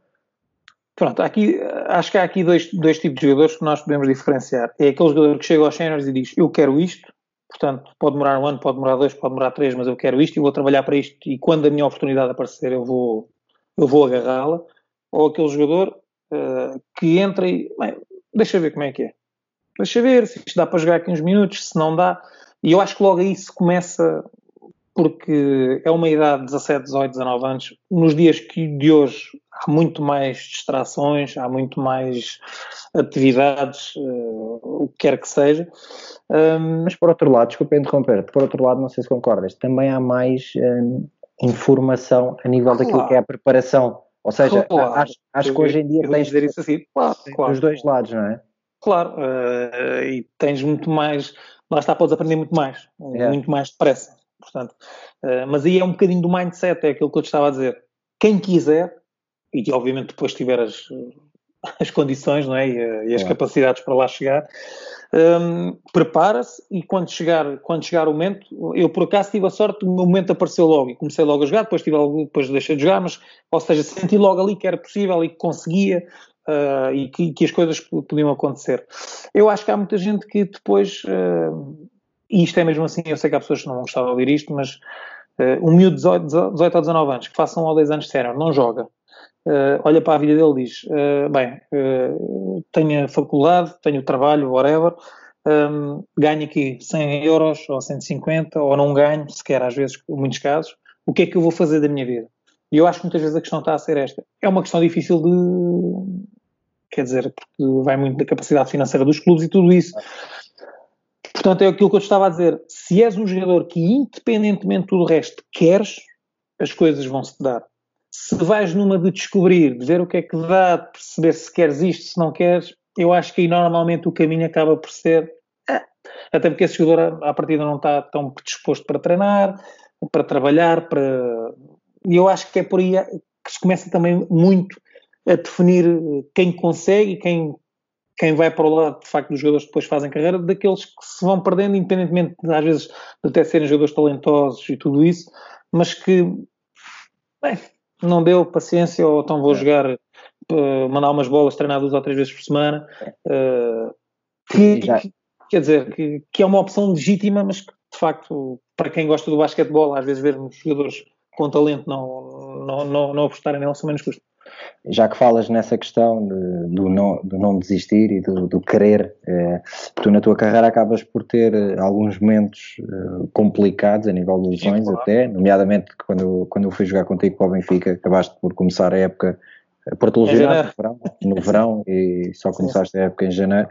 Pronto, aqui, acho que há aqui dois, dois tipos de jogadores que nós podemos diferenciar. É aquele jogador que chega aos seniors e diz eu quero isto, portanto pode demorar um ano, pode demorar dois, pode demorar três, mas eu quero isto e vou trabalhar para isto e quando a minha oportunidade aparecer eu vou, eu vou agarrá-la. Ou aquele jogador uh, que entra e bem, deixa ver como é que é. Deixa ver se isto dá para jogar aqui uns minutos, se não dá. E eu acho que logo aí se começa porque é uma idade de 17, 18, 19 anos. Nos dias que de hoje há muito mais distrações, há muito mais atividades, uh, o que quer que seja. Um, Mas por outro lado, desculpa interromper, por outro lado, não sei se concordas, também há mais um, informação a nível claro. daquilo que é a preparação. Ou seja, claro. acho, acho que hoje em dia tens dizer isso assim. claro, claro. dos dois lados, não é? Claro, uh, e tens muito mais, lá está, podes aprender muito mais, é. muito mais depressa. Portanto, uh, mas aí é um bocadinho do mindset, é aquilo que eu te estava a dizer. Quem quiser, e obviamente depois tiver as, as condições não é? e, e as é. capacidades para lá chegar, um, prepara-se e quando chegar, quando chegar o momento, eu por acaso tive a sorte, o meu momento apareceu logo e comecei logo a jogar, depois, tive algo, depois deixei de jogar, mas, ou seja, senti logo ali que era possível e que conseguia uh, e que, que, as coisas podiam acontecer. Eu acho que há muita gente que depois uh, e isto é mesmo assim, eu sei que há pessoas que não gostavam de ouvir isto, mas uh, um miúdo de 18, 18 ou 19 anos, que faça um ou 10 anos sénior, não joga, uh, olha para a vida dele e diz, uh, bem, uh, tenho a faculdade, tenho o trabalho, whatever, um, ganho aqui 100 euros ou 150, ou não ganho, sequer às vezes, em muitos casos, o que é que eu vou fazer da minha vida? E eu acho que muitas vezes a questão está a ser esta. É uma questão difícil de, quer dizer, porque vai muito da capacidade financeira dos clubes e tudo isso. Portanto, é aquilo que eu estava a dizer. Se és um jogador que, independentemente do resto, queres, as coisas vão-se dar. se vais numa de descobrir, de ver o que é que dá, de perceber se queres isto, se não queres, eu acho que aí normalmente o caminho acaba por ser. É, até porque esse jogador à partida não está tão predisposto para treinar, para trabalhar, para. E eu acho que é por aí que se começa também muito a definir quem consegue e quem, quem vai para o lado, de facto, dos jogadores que depois fazem carreira, daqueles que se vão perdendo, independentemente, às vezes, de até serem jogadores talentosos e tudo isso, mas que, bem, não deu paciência, ou então vou é. jogar, uh, mandar umas bolas, treinar duas ou três vezes por semana. Uh, que, que, quer dizer, que, que, é uma opção legítima, mas que, de facto, para quem gosta do basquetebol, às vezes vermos jogadores com talento não, não, não, não apostarem nele são menos custos. Já que falas nessa questão de, do, não, do não desistir e do, do querer, eh, tu na tua carreira acabas por ter eh, alguns momentos eh, complicados a nível de lesões Sim, até, nomeadamente quando, quando eu fui jogar contigo para o Benfica, acabaste por começar a época por te lesionar no verão, no verão e só começaste Sim. a época em janeiro.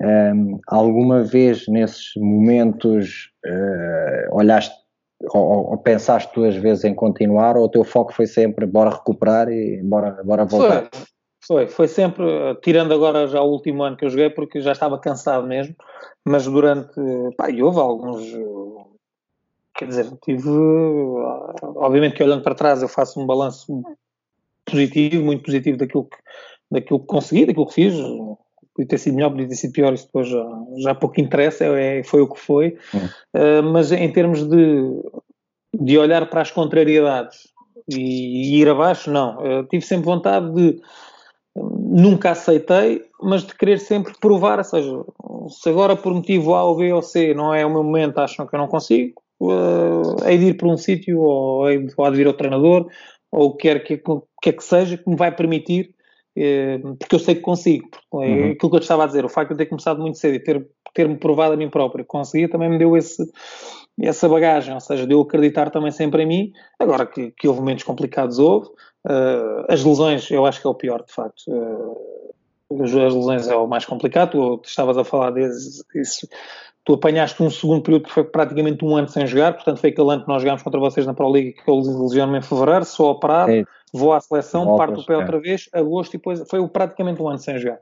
Um, ehm, alguma vez nesses momentos uh, olhaste ou, ou, pensaste duas vezes em continuar ou o teu foco foi sempre bora recuperar e bora, bora voltar? Foi, foi, foi sempre, tirando agora já o último ano que eu joguei porque já estava cansado mesmo, mas durante, pá, e houve alguns, quer dizer, tive, obviamente que olhando para trás eu faço um balanço positivo, muito positivo daquilo que, daquilo que consegui, daquilo que fiz, podia ter sido melhor, podia ter sido pior, isso depois já, já pouco interessa, é, foi o que foi. Uh, mas em termos de, de olhar para as contrariedades e, e ir abaixo, não. Eu tive sempre vontade de. Nunca aceitei, mas de querer sempre provar, ou seja, se agora por motivo A ou B ou C não é o meu momento, acham que eu não consigo, uh, hei de ir para um sítio ou hei de, ou hei de vir ao treinador ou quer que, quer que seja que me vai permitir eh, porque eu sei que consigo. É uhum. aquilo que eu te estava a dizer, o facto de eu ter começado muito cedo e ter, ter-me provado a mim próprio, conseguia, também me deu esse, essa bagagem, ou seja, de eu acreditar também sempre em mim. Agora que, que houve momentos complicados, houve. Uh, as lesões, eu acho que é o pior, de facto. Uh, as lesões é o mais complicado. Tu, tu estavas a falar disso. Tu apanhaste um segundo período que foi praticamente um ano sem jogar, portanto foi aquele ano que nós jogámos contra vocês na Pro League que eu lesionou-me em fevereiro, só operado. É vou à seleção, Voltas, parto o pé é. outra vez, agosto e depois foi praticamente um ano sem jogar.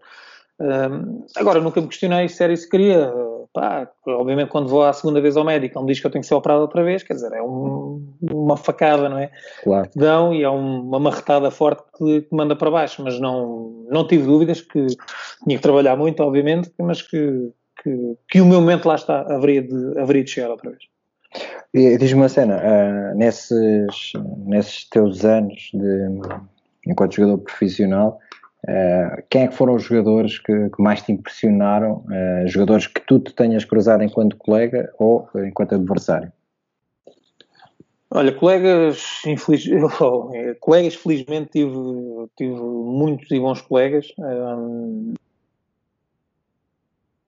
Um, agora, nunca me questionei se era isso que queria. Pá, obviamente, quando vou à segunda vez ao médico, ele me diz que eu tenho que ser operado outra vez, quer dizer, é um, uma facada, não é? Claro. Que dão e é um, uma marretada forte que, que, manda para baixo, mas não, não tive dúvidas que tinha que trabalhar muito, obviamente, mas que, que, que o meu momento lá está, haveria de, haveria de chegar outra vez. Diz-me uma cena, uh, nesses, nesses teus anos de, enquanto jogador profissional, uh, quem é que foram os jogadores que, que mais te impressionaram? Uh, jogadores que tu te tenhas cruzado enquanto colega ou enquanto adversário? Olha, colegas, infeliz... colegas felizmente tive, tive muitos e bons colegas.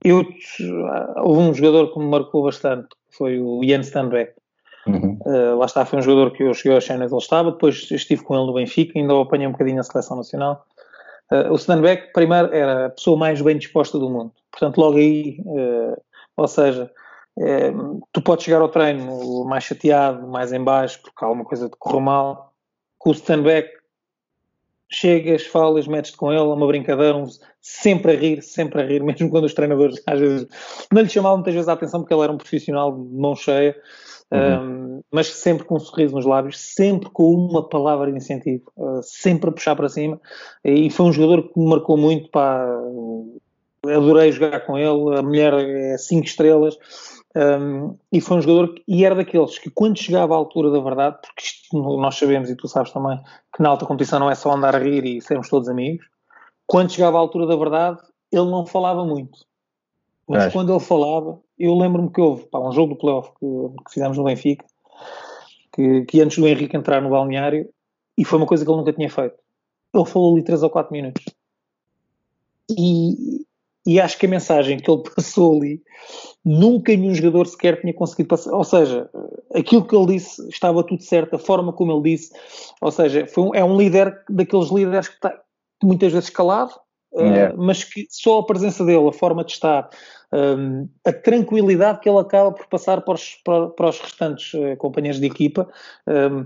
Eu, houve um jogador que me marcou bastante, foi o Ian Stanbeck. Uhum. Uh, lá está, foi um jogador que eu cheguei a China ele estava, depois estive com ele no Benfica, ainda o apanhei um bocadinho na seleção nacional. Uh, o Stanbeck, primeiro, era a pessoa mais bem disposta do mundo. Portanto, logo aí, uh, ou seja, tu podes chegar ao treino mais chateado, mais em baixo, porque alguma coisa te correu mal. Com o Stanbeck, chegas, falas, metes-te com ele, é uma brincadeira, um, sempre a rir, sempre a rir, mesmo quando os treinadores às vezes não lhe chamavam muitas vezes a atenção porque ele era um profissional de mão cheia, uhum. um, mas sempre com um sorriso nos lábios, sempre com uma palavra de incentivo, uh, sempre a puxar para cima, e foi um jogador que me marcou muito, pá, adorei jogar com ele, a mulher é 5 estrelas, um, e foi um jogador que, e era daqueles que quando chegava à altura da verdade, porque isto nós sabemos e tu sabes também que na alta competição não é só andar a rir e sermos todos amigos, quando chegava à altura da verdade ele não falava muito. Mas é. quando ele falava, eu lembro-me que houve pá, um jogo do playoff que, que fizemos no Benfica, que, que, antes do Henrique entrar no balneário, e foi uma coisa que ele nunca tinha feito. Ele falou ali 3 ou 4 minutos. E, e acho que a mensagem que ele passou ali, nunca nenhum jogador sequer tinha conseguido passar. Ou seja, aquilo que ele disse estava tudo certo, a forma como ele disse. Ou seja, um, é um líder daqueles líderes que está muitas vezes calado, yeah. mas que só a presença dele, a forma de estar, um, a tranquilidade que ele acaba por passar para os, para, para os restantes uh, companheiros de equipa. Um,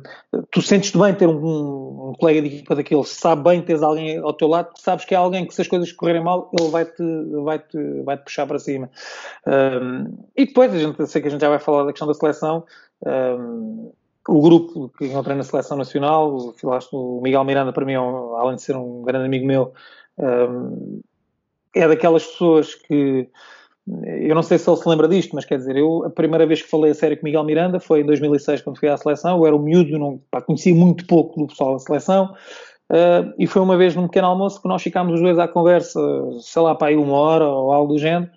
tu sentes-te bem ter um, um, colega de equipa daqueles, sabe bem teres alguém ao teu lado, sabes que é alguém que se as coisas correrem mal, ele vai-te vai -te, vai -te puxar para cima. e depois, a gente, sei que a gente já vai falar da questão da seleção, o grupo que encontrei na seleção nacional, o Miguel Miranda, para mim, é além de ser um grande amigo meu, é daquelas pessoas que eu não sei se ele se lembra disto, mas quer dizer, eu a primeira vez que falei a sério com Miguel Miranda foi em 2006, quando fui à seleção. Eu era um miúdo, não, pá, conhecia muito pouco do pessoal da seleção. Uh, e foi uma vez num pequeno almoço que nós ficámos os dois à conversa, sei lá, para aí uma hora ou algo do género,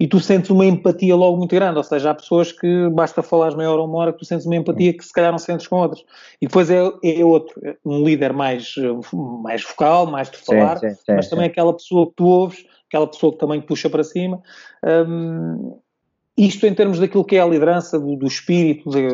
e tu sentes uma empatia logo muito grande. Ou seja, há pessoas que basta falares meia hora ou uma hora que tu sentes uma empatia que se calhar não sentes com outras. E depois é, é outro, um líder mais, mais vocal, mais de falar, sim, sim, sim, mas também aquela pessoa que tu ouves aquela pessoa que também puxa para cima. Um, isto em termos daquilo que é a liderança, do, do espírito, de,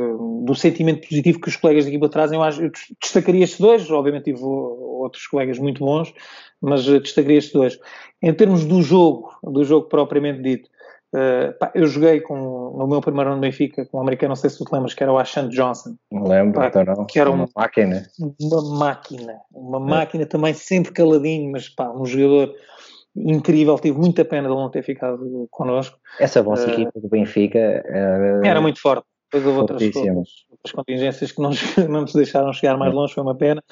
do sentimento positivo que os colegas de equipa trazem, eu, acho, eu destacaria estes dois, obviamente tive outros colegas muito bons, mas destacaria estes dois. Em termos do jogo, do jogo propriamente dito, uh, pá, eu joguei com, no meu primeiro ano no Benfica com um americano, não sei se tu te lembras, que era o Ashant Johnson. Não lembro, pá, então não. Que era uma máquina. Uma máquina, uma é. máquina também sempre caladinho, mas pá, um jogador incrível, tive muita pena de ele não ter ficado connosco. Essa vossa uh, equipa do Benfica uh, era muito forte. Depois houve outras, outras, contingências que não, não nos deixaram chegar mais longe, foi uma pena.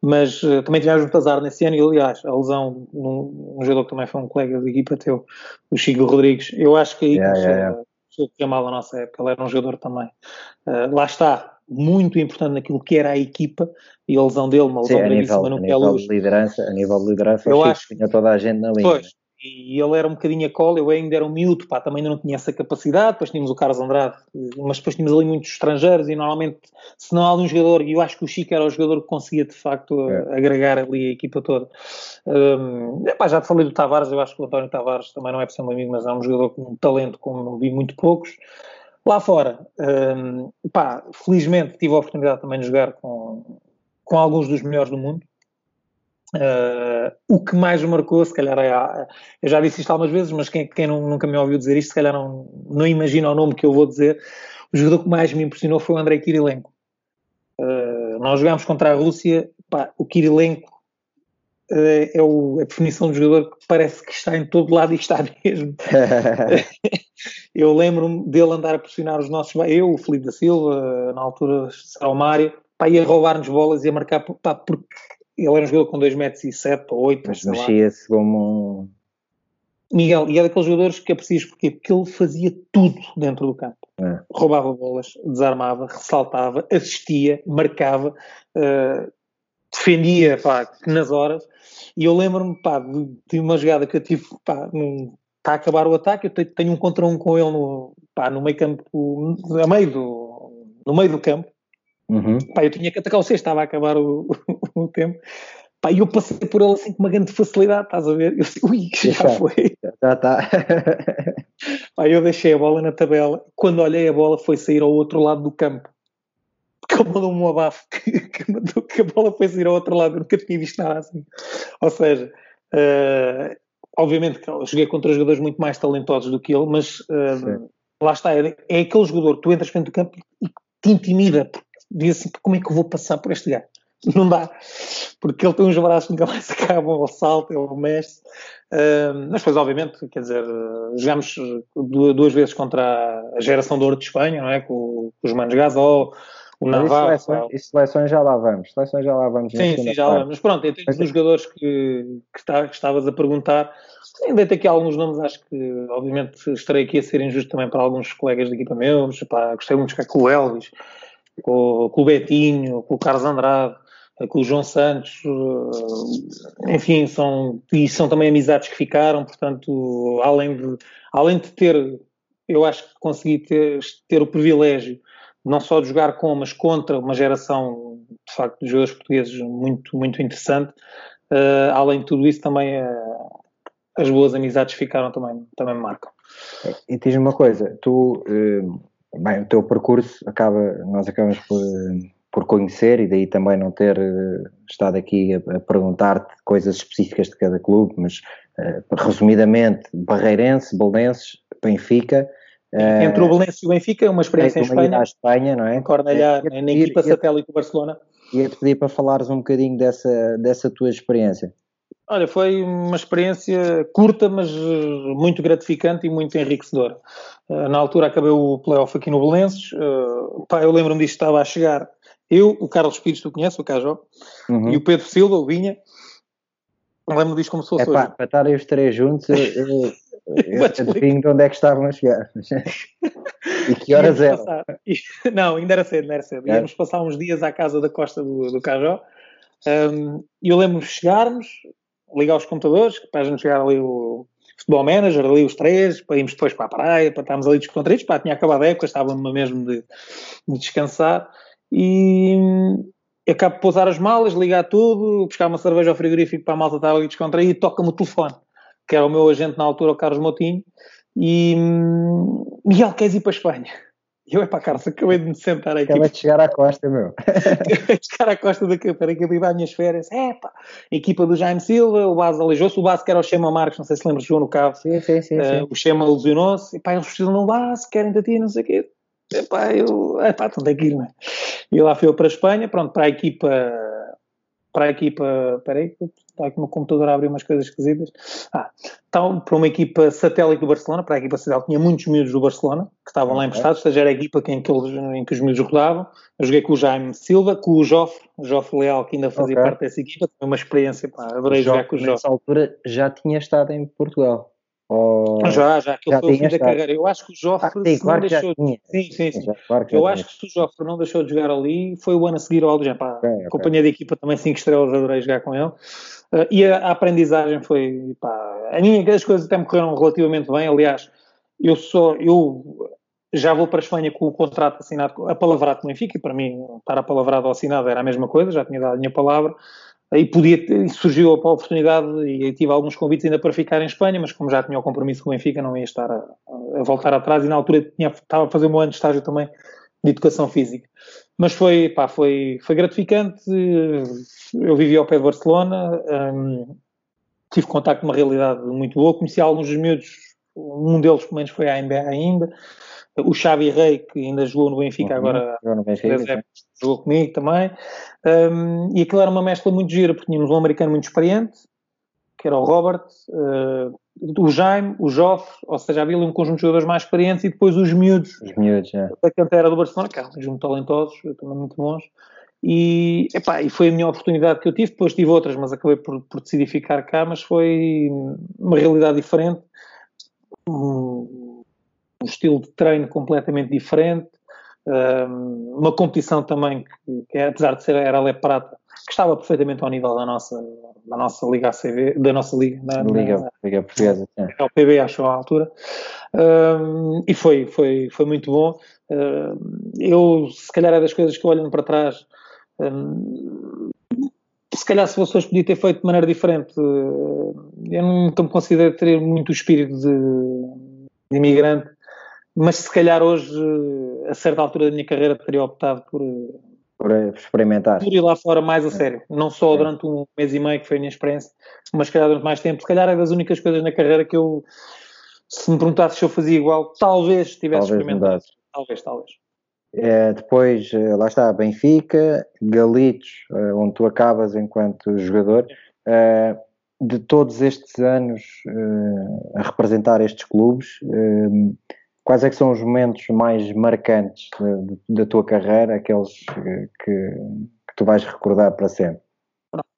Mas uh, também tivemos muito azar nesse ano e, aliás, a lesão num um jogador que também foi um colega de equipa teu, o Chico Rodrigues. Eu acho que aí yeah, começou, yeah, yeah. a mal a nossa época. Ele era um jogador também. Uh, lá está, muito importante naquilo que era a equipa e a lesão dele, uma lesão Sim, gravíssima no pé luz. De liderança, a nível de liderança, eu acho que tinha toda a gente na linha. Pois, e ele era um bocadinho a cola, eu ainda era um miúdo, pá, também ainda não tinha essa capacidade, depois tínhamos o Carlos Andrade, mas depois tínhamos ali muitos estrangeiros e normalmente, se não há um jogador, e eu acho que o Chico era o jogador que conseguia de facto é. agregar ali a equipa toda. Um, epá, já te falei do Tavares, eu acho que o António Tavares também não é por ser um amigo, mas é um jogador com um talento como vi muito poucos. Lá fora, um, pá, felizmente tive a oportunidade também de jogar com, com alguns dos melhores do mundo. Uh, o que mais marcou, se calhar, é, eu já disse isto algumas vezes, mas quem, quem não, nunca me ouviu dizer isto, se calhar não, não imagina o nome que eu vou dizer. O jogador que mais me impressionou foi o Andrei Kirilenko. Uh, nós jogámos contra a Rússia, pá, o Kirilenko uh, é o, a definição de jogador que parece que está em todo lado e está mesmo. eu lembro-me dele andar a pressionar os nossos, eu, o Felipe da Silva, na altura será o Mário, pá, ia roubar-nos bolas e a marcar, pá, porque ele era um jogador com 2 metros e 7 ou 8. Mas mexia-se como Miguel, e é daqueles jogadores que aprecias porquê? Porque ele fazia tudo dentro do campo. É. Roubava bolas, desarmava, ressaltava, assistia, marcava, uh, defendia pá, nas horas. E eu lembro-me de, de, uma jogada que eu tive, pá, num, está a acabar o ataque, eu tenho, tenho um contra um com ele no, pá, no meio campo, a meio do, no meio do campo. Uhum. Pá, eu tinha que atacar o sexto, estava a acabar o, o, o tempo. Pá, e eu passei por ele assim com uma grande facilidade, estás a ver? Eu disse, ui, já, já foi. Já está. Pá, eu deixei a bola na tabela. Quando olhei a bola foi sair ao outro lado do campo que ele mandou um abafo que, que, mandou, que a bola foi sair ao outro lado, eu nunca tinha visto nada assim. Ou seja, uh, obviamente que eu joguei contra jogadores muito mais talentosos do que ele, mas uh, lá está, é, é, aquele jogador que tu entras frente do campo e te intimida, porque diz assim, como é que eu vou passar por este gajo? Não dá, porque ele tem uns braços que nunca mais acabam, ele salta, ele mexe. Uh, mas depois, obviamente, quer dizer, jogámos duas vezes contra a geração de ouro de Espanha, não é? Com, com os Manos Gasol, o Navarro. E seleções, e seleções já lá vamos. Seleções já lá vamos. Sim, sim, já lá vamos. Mas pronto, em termos dos jogadores que, que, que estavas a perguntar, ainda tem aqui alguns nomes, acho que obviamente estarei aqui a ser injusto também para alguns colegas de equipa meus. Pá, gostei muito de jogar com o Elvis, com, com o Betinho, com o Carlos Andrade com o João Santos, eh, enfim, são, e são também amizades que ficaram, portanto, além de, além de ter, eu acho que consegui ter, ter o privilégio não só de jogar com, mas contra uma geração, de facto, de jogadores portugueses muito, muito interessante. Uh, além de tudo isso, também uh, as boas amizades ficaram também, também me marcam. E diz-me uma coisa, tu, uh, bem, o teu percurso acaba, nós acabamos por, por conhecer e daí também não ter uh, estado aqui a, a perguntar-te coisas específicas de cada clube, mas uh, resumidamente, Barreirense, Belenenses, Benfica. Uh, Entre o Belenenses e o Benfica, uma experiência em Espanha. Espanha, não é? Em Cornelhar, é, na equipa satélite do Barcelona. Ia-te pedir para falares um bocadinho dessa, dessa tua experiência. Olha, foi uma experiência curta, mas muito gratificante e muito enriquecedora. Na altura acabei o playoff aqui no Belenenses. Pá, eu lembro-me disto, estava a chegar. Eu, o Carlos Pires, tu conheces, o Cajó, uhum. e o Pedro Silva, o Vinha. Lembro-me disto como se fosse é, pá, Para estarem os três juntos, eu, eu, eu adivinho de onde é que estavam a chegar. e que horas eram? Não, ainda era cedo, não era cedo. É. Íamos passar uns dias à casa da costa do, do Cajó. Um, e eu lembro-me de chegarmos, ligar os computadores, para a gente chegar ali o futebol manager, ali os três, para irmos depois para a praia, para estarmos ali descontraídos, pá, tinha acabado a época, estava-me mesmo de, de, descansar, e acabo de pousar as malas, ligar tudo, buscar uma cerveja ao frigorífico para a malta estar ali descontraída, e toca-me o telefone, que era o meu agente na altura, o Carlos Motinho, e Miguel, queres ir para a Espanha? E eu, é para Carlos, acabei de me sentar aqui. Acabei de chegar à costa, meu. acabei de chegar à costa da para que eu viva as minhas férias. É pá, equipa do Jaime Silva, o Base aleijou-se, o Base que era o Chema Marques, não sei se lembras, jogou no cabo. Sim, sim, sim. Uh, sim. O Chema lesionou-se, e pá, eles precisam do Base, querem de ti, não sei o quê. É pá, eu, é pá, então tem que ir, não é? E lá fui eu para a Espanha, pronto, para a equipa para a equipa. Espera aí, está aqui no computador a abrir umas coisas esquisitas. Ah, então, para uma equipa satélite do Barcelona, para a equipa satélite, tinha muitos miúdos do Barcelona que estavam lá emprestados, ou seja, era a equipa em que, eles, em que os miúdos rodavam. Eu joguei com o Jaime Silva, com o Joffre, o Joffre Leal, que ainda fazia okay. parte dessa equipa, foi uma experiência, pá, adorei jogar com o Joffre. Nessa altura já tinha estado em Portugal. Ou... Já, já, que ele foi o fim da carreira. Eu acho que o Joffre ah, sim, claro deixou de... Sim, sim, sim. Já, claro eu acho que se o Joffre não deixou de jogar ali, foi o ano a seguir ao Aldo okay, okay. Companhia de equipa também 5 estrelas, adorei jogar com ele. Uh, e a, a, aprendizagem foi, pá, a minha, as coisas até me correram relativamente bem. Aliás, eu sou, eu já vou para a Espanha com o contrato assinado, a palavrado com o Benfica, e para mim estar a palavrado ou assinado era a mesma coisa, já tinha dado a minha palavra. Aí podia surgiu a oportunidade e tive alguns convites ainda para ficar em Espanha, mas como já tinha o compromisso com o Benfica, não ia estar a, a voltar atrás e na altura tinha, estava a fazer um ano de estágio também de educação física. Mas foi, pá, foi, foi gratificante. Eu vivi ao pé de Barcelona, um, tive contato com uma realidade muito boa, conheci alguns dos miúdos, um deles pelo menos foi à NBA ainda, o Xavi Rei, que ainda jogou no Benfica, uhum, agora no Benfica, jogou comigo também. Um, e aquilo era uma mescla muito gira, porque tínhamos um americano muito experiente, que era o Robert, uh, o Jaime, o Joff, ou seja, havia ali um conjunto de jogadores mais experientes e depois os miúdos, os miúdos é. da cantera do Barcelona, que eram muito talentosos, também muito bons. E, epá, e foi a minha oportunidade que eu tive, depois tive outras, mas acabei por, por decidir ficar cá, mas foi uma realidade diferente. Um, um estilo de treino completamente diferente, uma competição também que, que, apesar de ser a Prata, que estava perfeitamente ao nível da nossa, da nossa Liga ACV, da nossa Liga, na, Liga, Liga Portuguesa, é o PB, acho, à altura, um, e foi, foi, foi muito bom. Um, eu, se calhar, é das coisas que olhando para trás, um, se calhar se fosse hoje podia ter feito de maneira diferente. Eu nunca me considero ter muito o espírito de, de imigrante, mas se calhar hoje, a certa altura da minha carreira, teria optado por, por experimentar. Por ir lá fora mais a sério. Não só durante um mês e meio, que foi a minha experiência, mas se calhar durante mais tempo. Se calhar é das únicas coisas na carreira que eu, se me perguntasse se eu fazia igual, talvez tivesse talvez experimentado. Talvez, talvez. É, depois, eh, lá está, Benfica, Galitos, eh, onde tu acabas enquanto jogador. É, de todos estes anos a representar estes clubes, Quais é que são os momentos mais marcantes da tua carreira, aqueles que, que, tu vais recordar para sempre?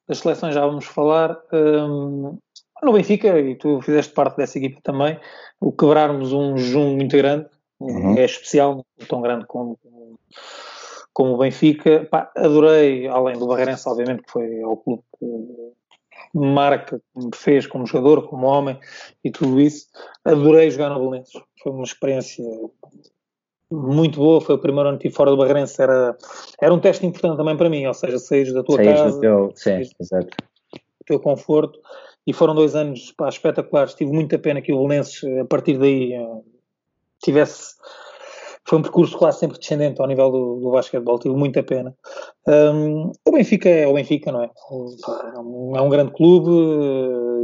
Das seleções já vamos falar. No Benfica, e tu fizeste parte dessa equipa também, o quebrarmos um jejum muito grande, uhum. é especial, tão grande como, como o Benfica. Pá, adorei, além do Barreirense, obviamente, que foi o clube que marca que me fez como jogador, como homem e tudo isso. Adorei jogar no Belenenses. Foi uma experiência muito boa. Foi o primeiro ano que estive fora do Barreirense. Era, era um teste importante também para mim, ou seja, saís da tua saís casa, do teu, sim, exato. do teu conforto. E foram dois anos pá, espetaculares. Tive muita pena que o Belenenses, a partir daí, eh, tivesse foi um percurso quase sempre descendente ao nível do, do basquetebol, tive muita pena. Um, o Benfica é o Benfica, não é? É um grande clube,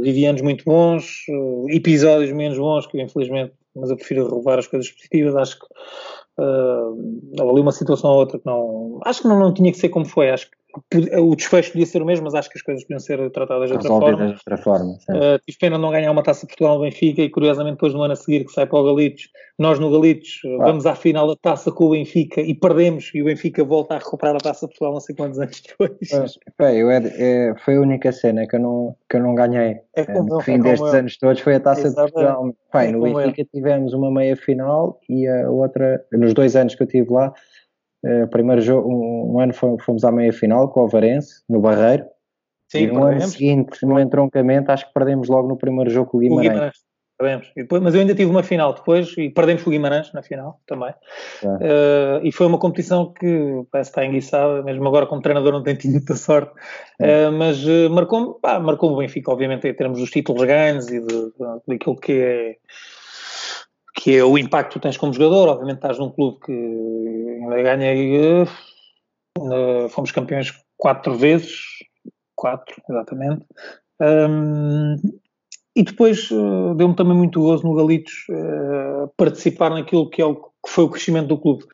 vivi anos muito bons, episódios menos bons que infelizmente, mas eu prefiro relevar as coisas positivas, acho que uh, ali uma situação ou outra que não, acho que não, não tinha que ser como foi, acho que o desfecho podia ser o mesmo, mas acho que as coisas podiam ser tratadas de outra forma. De outra forma uh, tive pena não ganhar uma taça de Portugal no Benfica e curiosamente depois no ano a seguir que sai para o Galitos, nós no Galitos ah. vamos à final da taça com o Benfica e perdemos e o Benfica volta a recuperar a taça de Portugal não sei quantos anos depois. Mas, bem, eu, é, é, foi a única cena que eu não, que eu não ganhei. É como, no fim é destes anos todos foi a taça de Portugal. Bem, no Benfica tivemos uma meia final e a outra, nos dois anos que eu estive lá, Uh, primeiro jogo, um, um ano fomos à meia final com o Varense, no Barreiro. Sim, e no ano seguinte, no entroncamento, acho que perdemos logo no primeiro jogo com o Guimarães. O Guimarães. Perdemos. Depois, mas eu ainda tive uma final depois e perdemos com o Guimarães na final também. Uh, e foi uma competição que parece estar enguiçada, mesmo agora como treinador não tenho tido muita sorte, uh, mas uh, marcou-me marcou o Benfica, obviamente, em termos dos títulos ganhos e de, de, daquilo que é que é o impacto que tu tens como jogador. Obviamente estás num clube que ainda ganha, uh, fomos campeões quatro vezes, quatro, exatamente. Um, e depois uh, deu-me também muito gozo no Galitos uh, participar naquilo que, é o, que foi o crescimento do clube.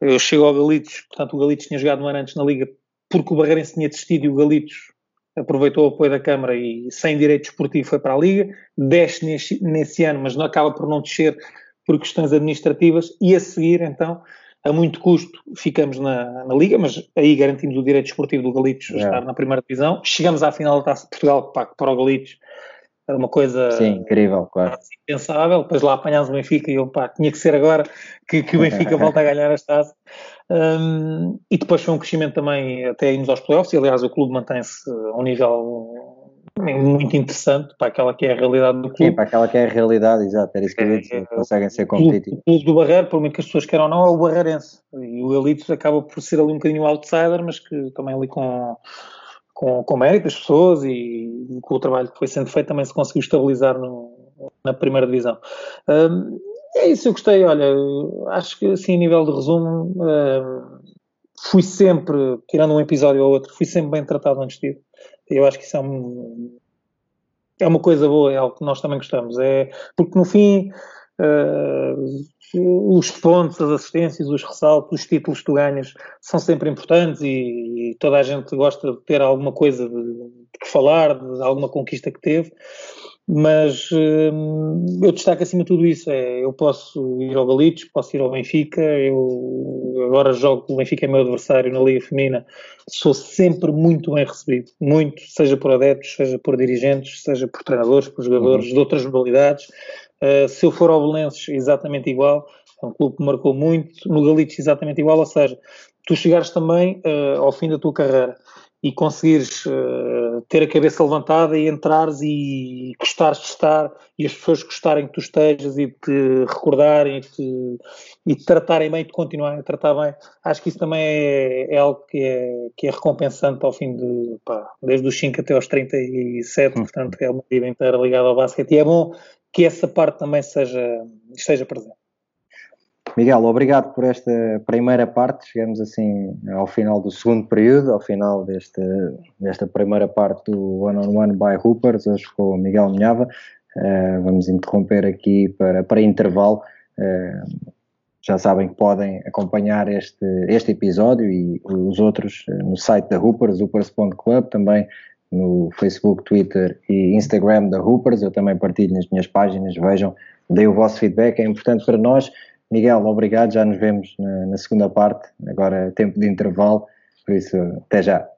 Eu chego ao Galitos, portanto o Galitos tinha jogado um ano antes na Liga porque o Barreirense tinha desistido e o Galitos aproveitou o apoio da Câmara e sem direito esportivo foi para a Liga, desce nesse, nesse ano, mas não acaba por não descer por questões administrativas. E a seguir, então, a muito custo, ficamos na, na Liga, mas aí garantimos o direito esportivo do Galitos a estar na primeira divisão. Chegamos à final da Taça de Portugal, pá, para o Galitos era uma coisa Sim, incrível, claro. impensável. Depois lá apanhámos o Benfica e eu, pá, tinha que ser agora que, que o Benfica volta a ganhar as taças. Um, e depois foi um crescimento também até irmos aos playoffs, e aliás o clube mantém-se a um nível muito interessante para aquela que é a realidade do clube. Sim, para aquela que é a realidade, exato, era isso que eu ia dizer, é, conseguem ser competitivos. O clube do Barreiro, por muito que as pessoas queiram não, é o Barreirense, e o Elites acaba por ser ali um bocadinho outsider, mas que também ali com, com, com mérito das pessoas e, com o trabalho que foi sendo feito também se conseguiu estabilizar no, na primeira divisão. Um, é isso, eu gostei, olha, acho que assim a nível de resumo, um, fui sempre, tirando um episódio ou outro, fui sempre bem tratado antes de ir. Eu acho que isso é, um, é uma coisa boa, é algo que nós também gostamos. É, porque no fim, uh, os pontos, as assistências, os ressaltos, os títulos que tu ganhas são sempre importantes e, e toda a gente gosta de ter alguma coisa de, de que falar, de alguma conquista que teve mas hum, eu destaco acima de tudo isso, é, eu posso ir ao Galitos, posso ir ao Benfica, eu agora jogo, o Benfica é meu adversário na Liga Feminina, sou sempre muito bem recebido, muito, seja por adeptos, seja por dirigentes, seja por treinadores, por jogadores uhum. de outras modalidades, uh, se eu for ao Belenenses, exatamente igual, é um clube que marcou muito, no Galitos exatamente igual, ou seja, tu chegares também uh, ao fim da tua carreira e conseguires uh, ter a cabeça levantada e entrares e gostares de estar e as pessoas gostarem que tu estejas e te recordarem e te, e te tratarem bem e te continuarem a tratar bem, acho que isso também é, é algo que é, que é recompensante ao fim de, pá, desde os 5 até aos 37, hum. portanto é uma vida inteira ligada ao basquete. E é bom que essa parte também seja, esteja presente. Miguel, obrigado por esta primeira parte. Chegamos assim ao final do segundo período, ao final deste, desta primeira parte do One on One by Hoopers, hoje com o Miguel Minhava. Uh, vamos interromper aqui para, para intervalo. Uh, já sabem que podem acompanhar este, este episódio e os outros eh, no site da Hoopers, hoopers.club, também no Facebook, Twitter e Instagram da Hoopers. Eu também partilho nas minhas páginas, vejam, deem o vosso feedback, é importante para nós. Miguel, obrigado, já nos vemos na, na segunda parte, agora é tempo de intervalo, por isso até já.